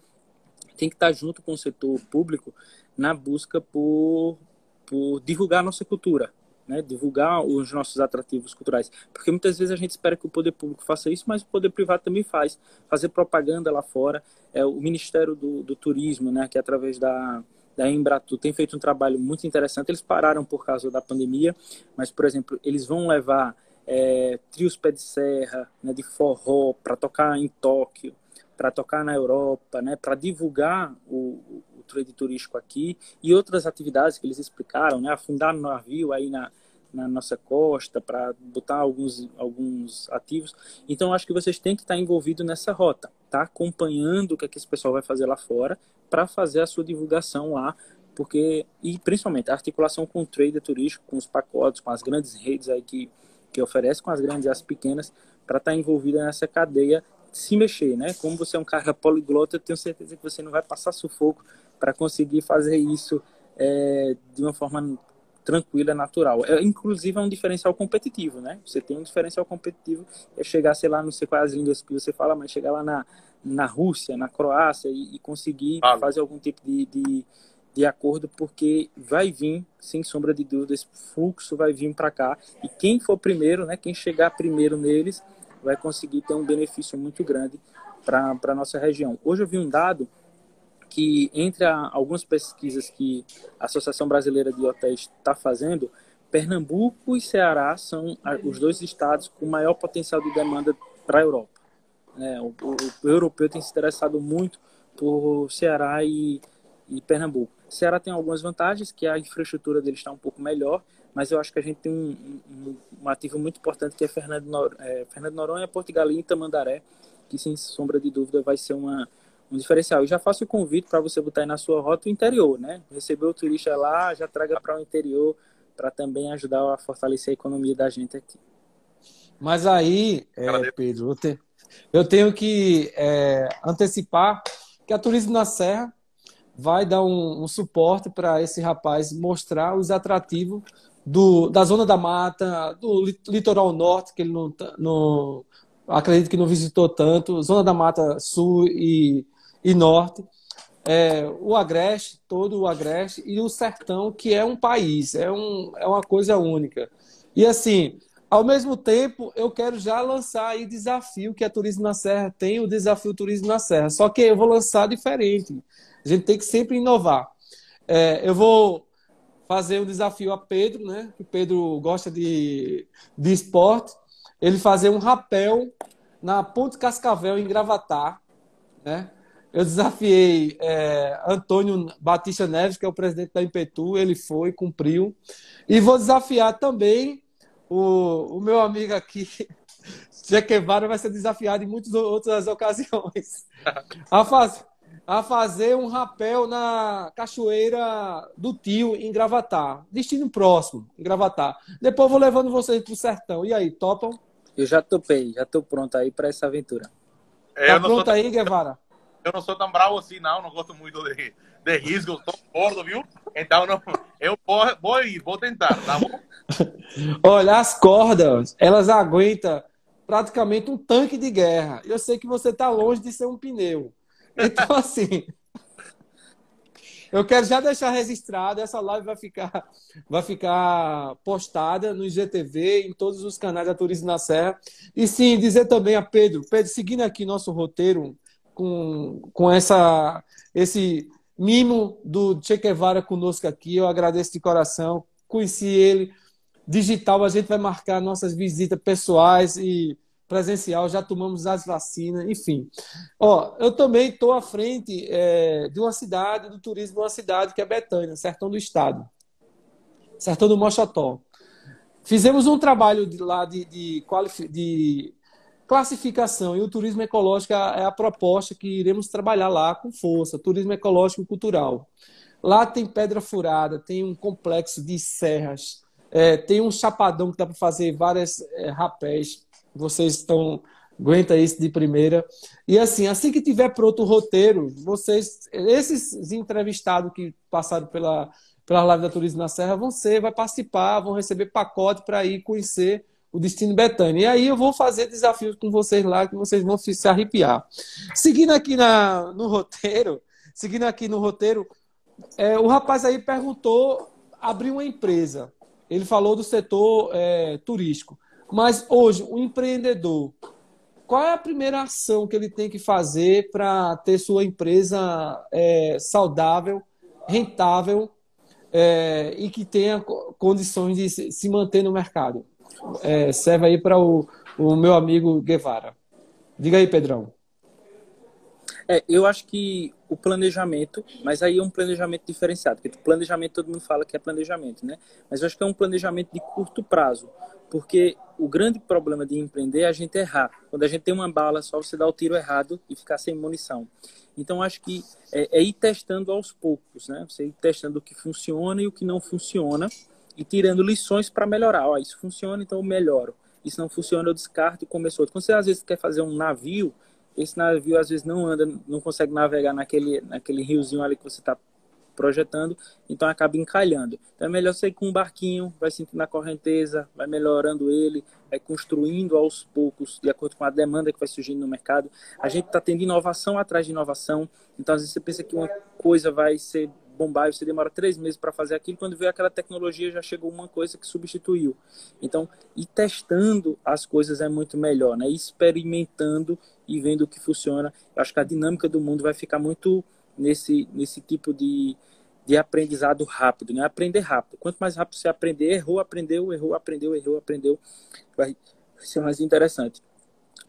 tem que estar junto com o setor público na busca por, por divulgar a nossa cultura, né? divulgar os nossos atrativos culturais. Porque muitas vezes a gente espera que o poder público faça isso, mas o poder privado também faz. Fazer propaganda lá fora. É, o Ministério do, do Turismo, né? que é através da da Embratur tem feito um trabalho muito interessante. Eles pararam por causa da pandemia, mas, por exemplo, eles vão levar é, trios pé de serra, né, de forró, para tocar em Tóquio, para tocar na Europa, né, para divulgar o, o, trade turístico aqui e outras atividades que eles explicaram, né, afundar no navio aí na, na nossa costa para botar alguns, alguns ativos. Então, acho que vocês têm que estar envolvidos nessa rota, tá? Acompanhando o que, é que esse pessoal vai fazer lá fora para fazer a sua divulgação lá, porque e principalmente a articulação com o trader turístico, com os pacotes, com as grandes redes aí que que oferece, com as grandes e as pequenas, para estar tá envolvida nessa cadeia, se mexer, né? Como você é um cara poliglota, eu tenho certeza que você não vai passar sufoco para conseguir fazer isso é, de uma forma tranquila, natural. É, inclusive é um diferencial competitivo, né? Você tem um diferencial competitivo, é chegar, sei lá, não sei quais línguas que você fala, mas chegar lá na, na Rússia, na Croácia e, e conseguir ah. fazer algum tipo de, de, de, acordo, porque vai vir, sem sombra de dúvida, esse fluxo vai vir para cá. E quem for primeiro, né, quem chegar primeiro neles, vai conseguir ter um benefício muito grande para a nossa região. Hoje eu vi um dado que, entre a, algumas pesquisas que a Associação Brasileira de Hotéis está fazendo, Pernambuco e Ceará são os dois estados com maior potencial de demanda para a Europa. É, o, o, o, europeu tem se interessado muito por Ceará e, e Pernambuco. Ceará tem algumas vantagens, que a infraestrutura dele está um pouco melhor, mas eu acho que a gente tem um, um, um ativo muito importante que é Fernando, Nor é, Fernando Noronha, Porto Galinha e Tamandaré, que sem sombra de dúvida vai ser uma, um diferencial. Eu já faço o convite para você botar aí na sua rota o interior, né? Receber o turista lá, já traga para o interior para também ajudar a fortalecer a economia da gente aqui. Mas aí, é, Pedro, eu, te, eu tenho que é, antecipar que a Turismo na Serra vai dar um, um suporte para esse rapaz mostrar os atrativos do, da zona da mata, do litoral norte, que ele não, não acredito que não visitou tanto, zona da mata sul e, e norte, é, o Agreste, todo o Agreste e o Sertão, que é um país, é, um, é uma coisa única. E assim, ao mesmo tempo, eu quero já lançar aí desafio que a Turismo na Serra tem, o desafio Turismo na Serra. Só que eu vou lançar diferente. A gente tem que sempre inovar. É, eu vou fazer um desafio a Pedro, né? Que Pedro gosta de, de esporte. Ele fazer um rapel na Ponte Cascavel, em Gravatar, né? Eu desafiei é, Antônio Batista Neves, que é o presidente da Impetu, ele foi, cumpriu. E vou desafiar também o, o meu amigo aqui, Che Guevara, vai ser desafiado em muitas outras ocasiões. A, faz, a fazer um rapel na Cachoeira do Tio, em Gravatar. Destino próximo, em Gravatar. Depois vou levando vocês pro sertão. E aí, topam? Eu já topei, já tô pronto aí para essa aventura. É, tá pronto aí, Guevara? Eu não sou tão bravo assim, não. Não gosto muito de, de risco. Estou gordo, viu? Então, não, eu vou, vou ir, vou tentar, tá bom? Olha, as cordas, elas aguentam praticamente um tanque de guerra. Eu sei que você está longe de ser um pneu. Então, assim, eu quero já deixar registrado, essa live vai ficar, vai ficar postada no IGTV, em todos os canais da Turismo na Serra. E sim, dizer também a Pedro, Pedro, seguindo aqui nosso roteiro, com, com essa, esse mimo do Che Guevara conosco aqui, eu agradeço de coração. Conheci ele digital, a gente vai marcar nossas visitas pessoais e presencial, já tomamos as vacinas, enfim. Ó, eu também estou à frente é, de uma cidade, do turismo de uma cidade que é Betânia, sertão do estado, sertão do Mochotó. Fizemos um trabalho de, lá de, de, de classificação e o turismo ecológico é a proposta que iremos trabalhar lá com força, turismo ecológico e cultural. Lá tem pedra furada, tem um complexo de serras, é, tem um chapadão que dá para fazer várias é, rapés vocês estão aguenta isso de primeira. E assim, assim que tiver pronto o roteiro, vocês, esses entrevistados que passaram pela pela live da Turismo na Serra vão ser, vai participar, vão receber pacote para ir conhecer o Destino Betânia. E aí eu vou fazer desafios com vocês lá que vocês vão se arrepiar. Seguindo aqui na, no roteiro, seguindo aqui no roteiro, é, o rapaz aí perguntou abrir uma empresa. Ele falou do setor é, turístico. Mas hoje, o empreendedor, qual é a primeira ação que ele tem que fazer para ter sua empresa é, saudável, rentável é, e que tenha condições de se manter no mercado? É, serve aí para o, o meu amigo Guevara. Diga aí, Pedrão. É, eu acho que o planejamento, mas aí é um planejamento diferenciado, porque planejamento todo mundo fala que é planejamento, né? Mas eu acho que é um planejamento de curto prazo, porque o grande problema de empreender é a gente errar. Quando a gente tem uma bala, só você dá o tiro errado e ficar sem munição. Então, acho que é, é ir testando aos poucos, né? Você ir testando o que funciona e o que não funciona e tirando lições para melhorar. Ó, isso funciona, então eu melhoro. Isso não funciona, eu descarto e começo outro. Quando você às vezes quer fazer um navio, esse navio às vezes não anda, não consegue navegar naquele, naquele riozinho ali que você está projetando, então acaba encalhando. Então é melhor você ir com um barquinho, vai sentindo a correnteza, vai melhorando ele, vai construindo aos poucos, de acordo com a demanda que vai surgindo no mercado. A gente está tendo inovação atrás de inovação, então às vezes você pensa que uma coisa vai ser bombar e você demora três meses para fazer aquilo, quando veio aquela tecnologia já chegou uma coisa que substituiu. Então, ir testando as coisas é muito melhor, né? experimentando e vendo o que funciona. Eu acho que a dinâmica do mundo vai ficar muito nesse, nesse tipo de, de aprendizado rápido, né? Aprender rápido. Quanto mais rápido você aprender, errou, aprendeu, errou, aprendeu, errou, aprendeu, vai ser mais interessante.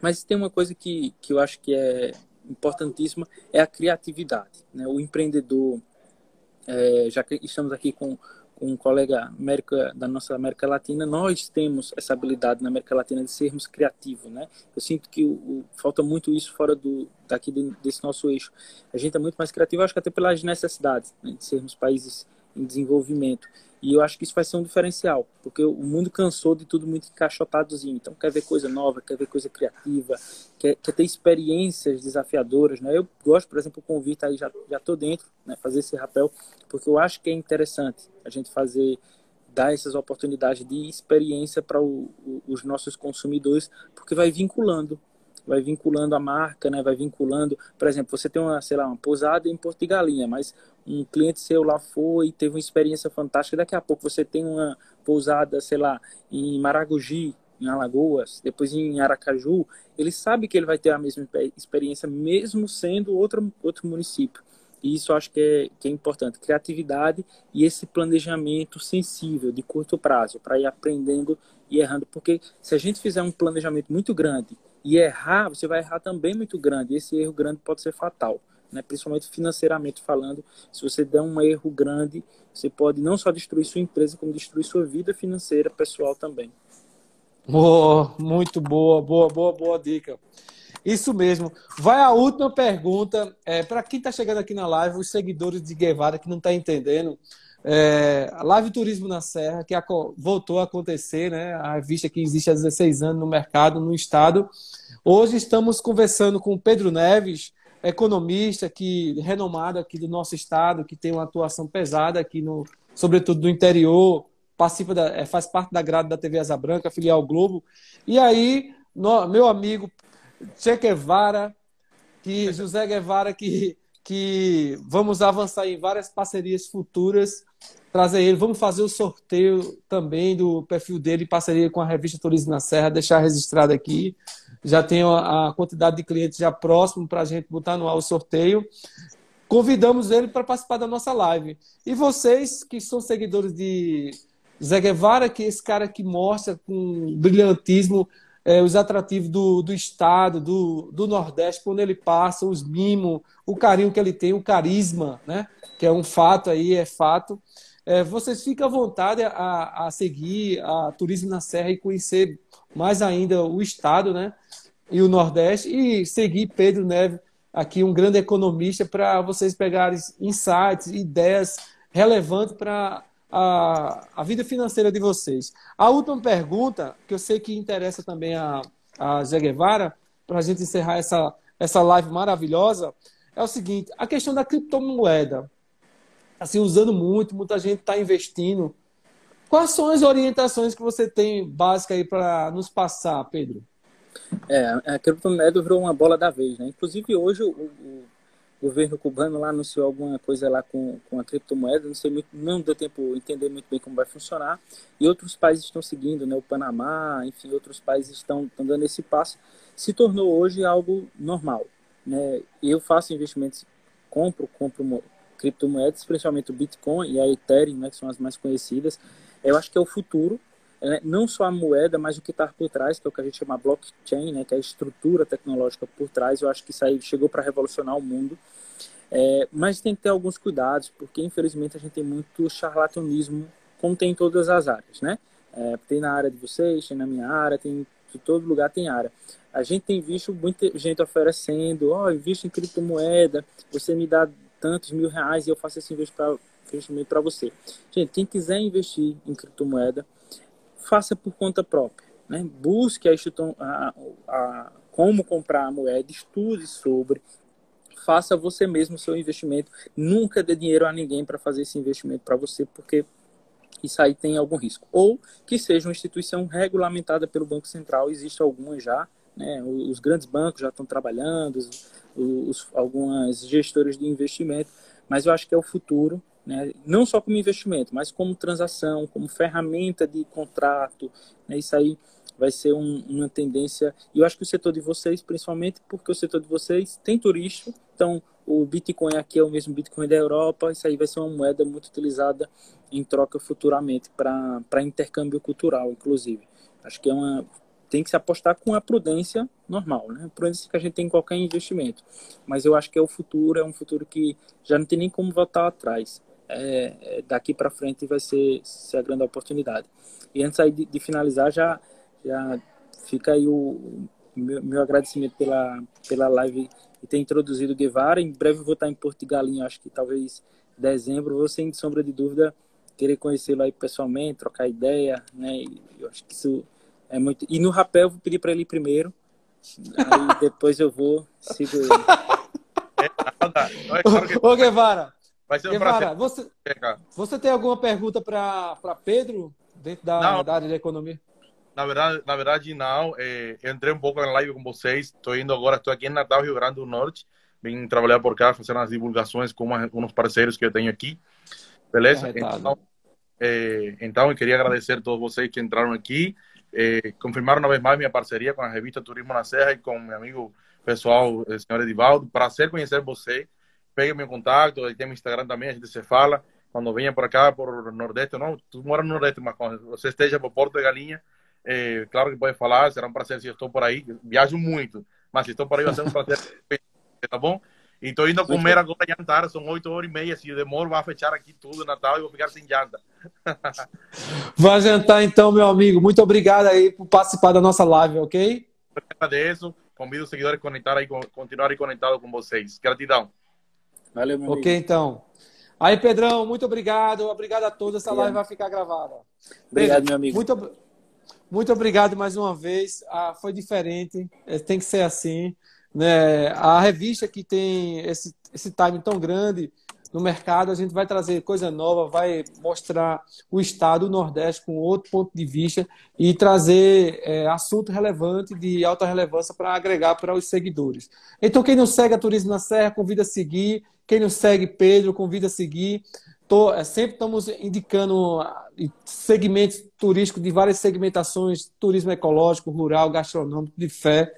Mas tem uma coisa que, que eu acho que é importantíssima, é a criatividade. Né? O empreendedor, é, já que estamos aqui com um colega América, da nossa América Latina, nós temos essa habilidade na América Latina de sermos criativos, né? Eu sinto que o, o, falta muito isso fora do daqui desse nosso eixo. A gente é muito mais criativo, acho que até pelas necessidades né? de sermos países em desenvolvimento. E eu acho que isso vai ser um diferencial, porque o mundo cansou de tudo muito encaixotadozinho. Então, quer ver coisa nova, quer ver coisa criativa, quer, quer ter experiências desafiadoras. Né? Eu gosto, por exemplo, o convite aí, já estou dentro, né? fazer esse rapel, porque eu acho que é interessante a gente fazer, dar essas oportunidades de experiência para os nossos consumidores, porque vai vinculando vai vinculando a marca, né? Vai vinculando, por exemplo, você tem uma, sei lá, uma pousada em Porto de Galinha, mas um cliente seu lá foi, teve uma experiência fantástica, daqui a pouco você tem uma pousada, sei lá, em Maragogi, em Alagoas, depois em Aracaju, ele sabe que ele vai ter a mesma experiência, mesmo sendo outro, outro município. E isso acho que é, que é importante. Criatividade e esse planejamento sensível, de curto prazo, para ir aprendendo e errando. Porque se a gente fizer um planejamento muito grande e errar, você vai errar também muito grande. Esse erro grande pode ser fatal. Né? principalmente financeiramente falando. Se você der um erro grande, você pode não só destruir sua empresa, como destruir sua vida financeira pessoal também. Boa, muito boa, boa, boa, boa dica. Isso mesmo. Vai a última pergunta. É, Para quem está chegando aqui na live, os seguidores de Guevara que não está entendendo, é, a Live Turismo na Serra, que voltou a acontecer, né? a revista que existe há 16 anos no mercado, no estado. Hoje estamos conversando com o Pedro Neves, economista que renomado aqui do nosso estado, que tem uma atuação pesada aqui no, sobretudo no interior, participa da, é, faz parte da grade da TV Asa Branca, filial Globo. E aí, no, meu amigo Che Guevara, que José Guevara, que, que vamos avançar em várias parcerias futuras, trazer ele. Vamos fazer o sorteio também do perfil dele em parceria com a revista Turismo na Serra, deixar registrado aqui já tenho a quantidade de clientes já próximo para a gente botar no ar o sorteio. Convidamos ele para participar da nossa live. E vocês que são seguidores de Zé Guevara, que é esse cara que mostra com brilhantismo é, os atrativos do, do estado, do, do Nordeste, quando ele passa, os mimos, o carinho que ele tem, o carisma, né? que é um fato aí, é fato. É, vocês ficam à vontade a, a seguir a Turismo na Serra e conhecer mais ainda o estado, né? E o Nordeste, e seguir Pedro Neves, aqui um grande economista, para vocês pegarem insights, ideias relevantes para a, a vida financeira de vocês. A última pergunta, que eu sei que interessa também a, a Zé Guevara, para a gente encerrar essa, essa live maravilhosa, é o seguinte: a questão da criptomoeda. Assim, usando muito, muita gente está investindo. Quais são as orientações que você tem básica aí para nos passar, Pedro? É, a criptomoeda virou uma bola da vez, né? Inclusive hoje o, o, governo cubano lá anunciou alguma coisa lá com, com a criptomoeda, não sei muito, não deu tempo entender muito bem como vai funcionar. E outros países estão seguindo, né? O Panamá, enfim, outros países estão, estão dando esse passo. Se tornou hoje algo normal, né? Eu faço investimentos, compro, compro criptomoedas, principalmente o Bitcoin e a Ethereum, né, que são as mais conhecidas. Eu acho que é o futuro, né? não só a moeda, mas o que está por trás, que é o que a gente chama blockchain, né, que é a estrutura tecnológica por trás. Eu acho que isso aí chegou para revolucionar o mundo. É, mas tem que ter alguns cuidados, porque infelizmente a gente tem muito charlatanismo, como tem em todas as áreas, né? É, tem na área de vocês, tem na minha área, tem de todo lugar tem área. A gente tem visto muita gente oferecendo, ó, oh, invista em criptomoeda, você me dá tantos mil reais e eu faço esse investimento para você. Gente, quem quiser investir em criptomoeda, faça por conta própria. Né? Busque a, a, a, como comprar a moeda, estude sobre, faça você mesmo o seu investimento. Nunca dê dinheiro a ninguém para fazer esse investimento para você, porque isso aí tem algum risco. Ou que seja uma instituição regulamentada pelo Banco Central, existe algumas já, né? os grandes bancos já estão trabalhando, os, algumas gestoras de investimento, mas eu acho que é o futuro, né? não só como investimento, mas como transação, como ferramenta de contrato, né? isso aí vai ser um, uma tendência, e eu acho que o setor de vocês, principalmente porque o setor de vocês tem turista, então o Bitcoin aqui é o mesmo Bitcoin da Europa, isso aí vai ser uma moeda muito utilizada em troca futuramente para intercâmbio cultural, inclusive. Acho que é uma tem que se apostar com a prudência normal, né? A prudência que a gente tem em qualquer investimento. Mas eu acho que é o futuro, é um futuro que já não tem nem como voltar atrás. É, é, daqui para frente vai ser, ser, a grande oportunidade. E antes aí de, de finalizar, já, já fica aí o, o meu, meu, agradecimento pela, pela live e ter introduzido o Guevara. Em breve vou estar em Porto de Galinha, acho que talvez dezembro. Vou sem sombra de dúvida querer conhecê-lo aí pessoalmente, trocar ideia, né? E eu acho que isso é muito. E no rapel eu vou pedir para ele ir primeiro. Aí depois eu vou, sigo ele. É, é Ô, Guevara. Vai ser um Guevara, você, você tem alguma pergunta para Pedro dentro da, não, da área de economia? Na verdade, na verdade não. É, entrei um pouco na live com vocês. Estou indo agora, estou aqui em Natal, Rio Grande do Norte. Vim trabalhar por cá, fazendo as divulgações com uma, uns parceiros que eu tenho aqui. Beleza? Então, é, então, eu queria agradecer a todos vocês que entraram aqui eh, confirmar uma vez mais minha parceria com a revista Turismo na Serra e com meu amigo pessoal, o senhor Edivaldo. Prazer conhecer você. Pegue meu contato, tem meu Instagram também, a gente se fala. Quando venha por cá, por Nordeste, não, tu mora no Nordeste, mas quando você esteja por Porto de Galinha, eh, claro que pode falar, será um prazer se eu estou por aí. Viajo muito, mas se estou por aí vai ser um prazer, tá bom? E estou indo comer agora jantar, são 8 horas e meia. Se eu demoro, vai fechar aqui tudo Natal e vou ficar sem janta. Vai jantar então, meu amigo. Muito obrigado aí por participar da nossa live, ok? Eu agradeço. Convido os seguidores a conectar aí, continuarem conectados com vocês. Gratidão. Valeu, meu amigo. Ok, então. Aí, Pedrão, muito obrigado. Obrigado a todos. Essa live vai ficar gravada. Obrigado, Pedro, meu amigo. Muito, muito obrigado mais uma vez. Ah, foi diferente. É, tem que ser assim. Né? A revista que tem esse, esse time tão grande no mercado, a gente vai trazer coisa nova, vai mostrar o estado, o Nordeste, com outro ponto de vista e trazer é, assunto relevante, de alta relevância, para agregar para os seguidores. Então, quem não segue a Turismo na Serra, convida a seguir. Quem não segue Pedro, convida a seguir. Tô, é, sempre estamos indicando ah, segmentos turísticos de várias segmentações, turismo ecológico, rural, gastronômico, de fé,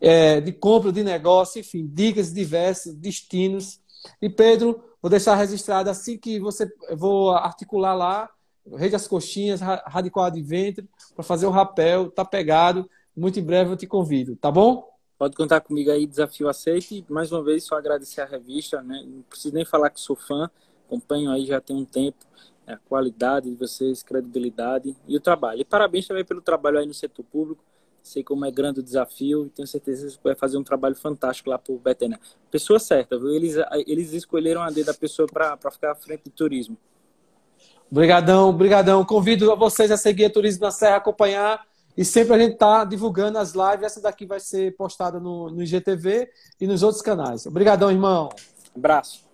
é, de compra, de negócio, enfim, dicas diversas, destinos. E Pedro, Vou deixar registrado assim que você vou articular lá, rede as coxinhas, radical de ventre, para fazer o rapel, tá pegado. Muito em breve eu te convido, tá bom? Pode contar comigo aí, desafio aceito. E mais uma vez, só agradecer a revista, né? Não preciso nem falar que sou fã, acompanho aí já tem um tempo. É a qualidade de vocês, credibilidade e o trabalho. E parabéns também pelo trabalho aí no setor público sei como é grande o desafio e tenho certeza que você vai fazer um trabalho fantástico lá para o Betena. Pessoa certa, viu? Eles, eles escolheram a D da pessoa para ficar à frente do turismo. Obrigadão, obrigadão. Convido vocês a seguir a Turismo na Serra, acompanhar e sempre a gente está divulgando as lives. Essa daqui vai ser postada no, no IGTV e nos outros canais. Obrigadão, irmão. Abraço.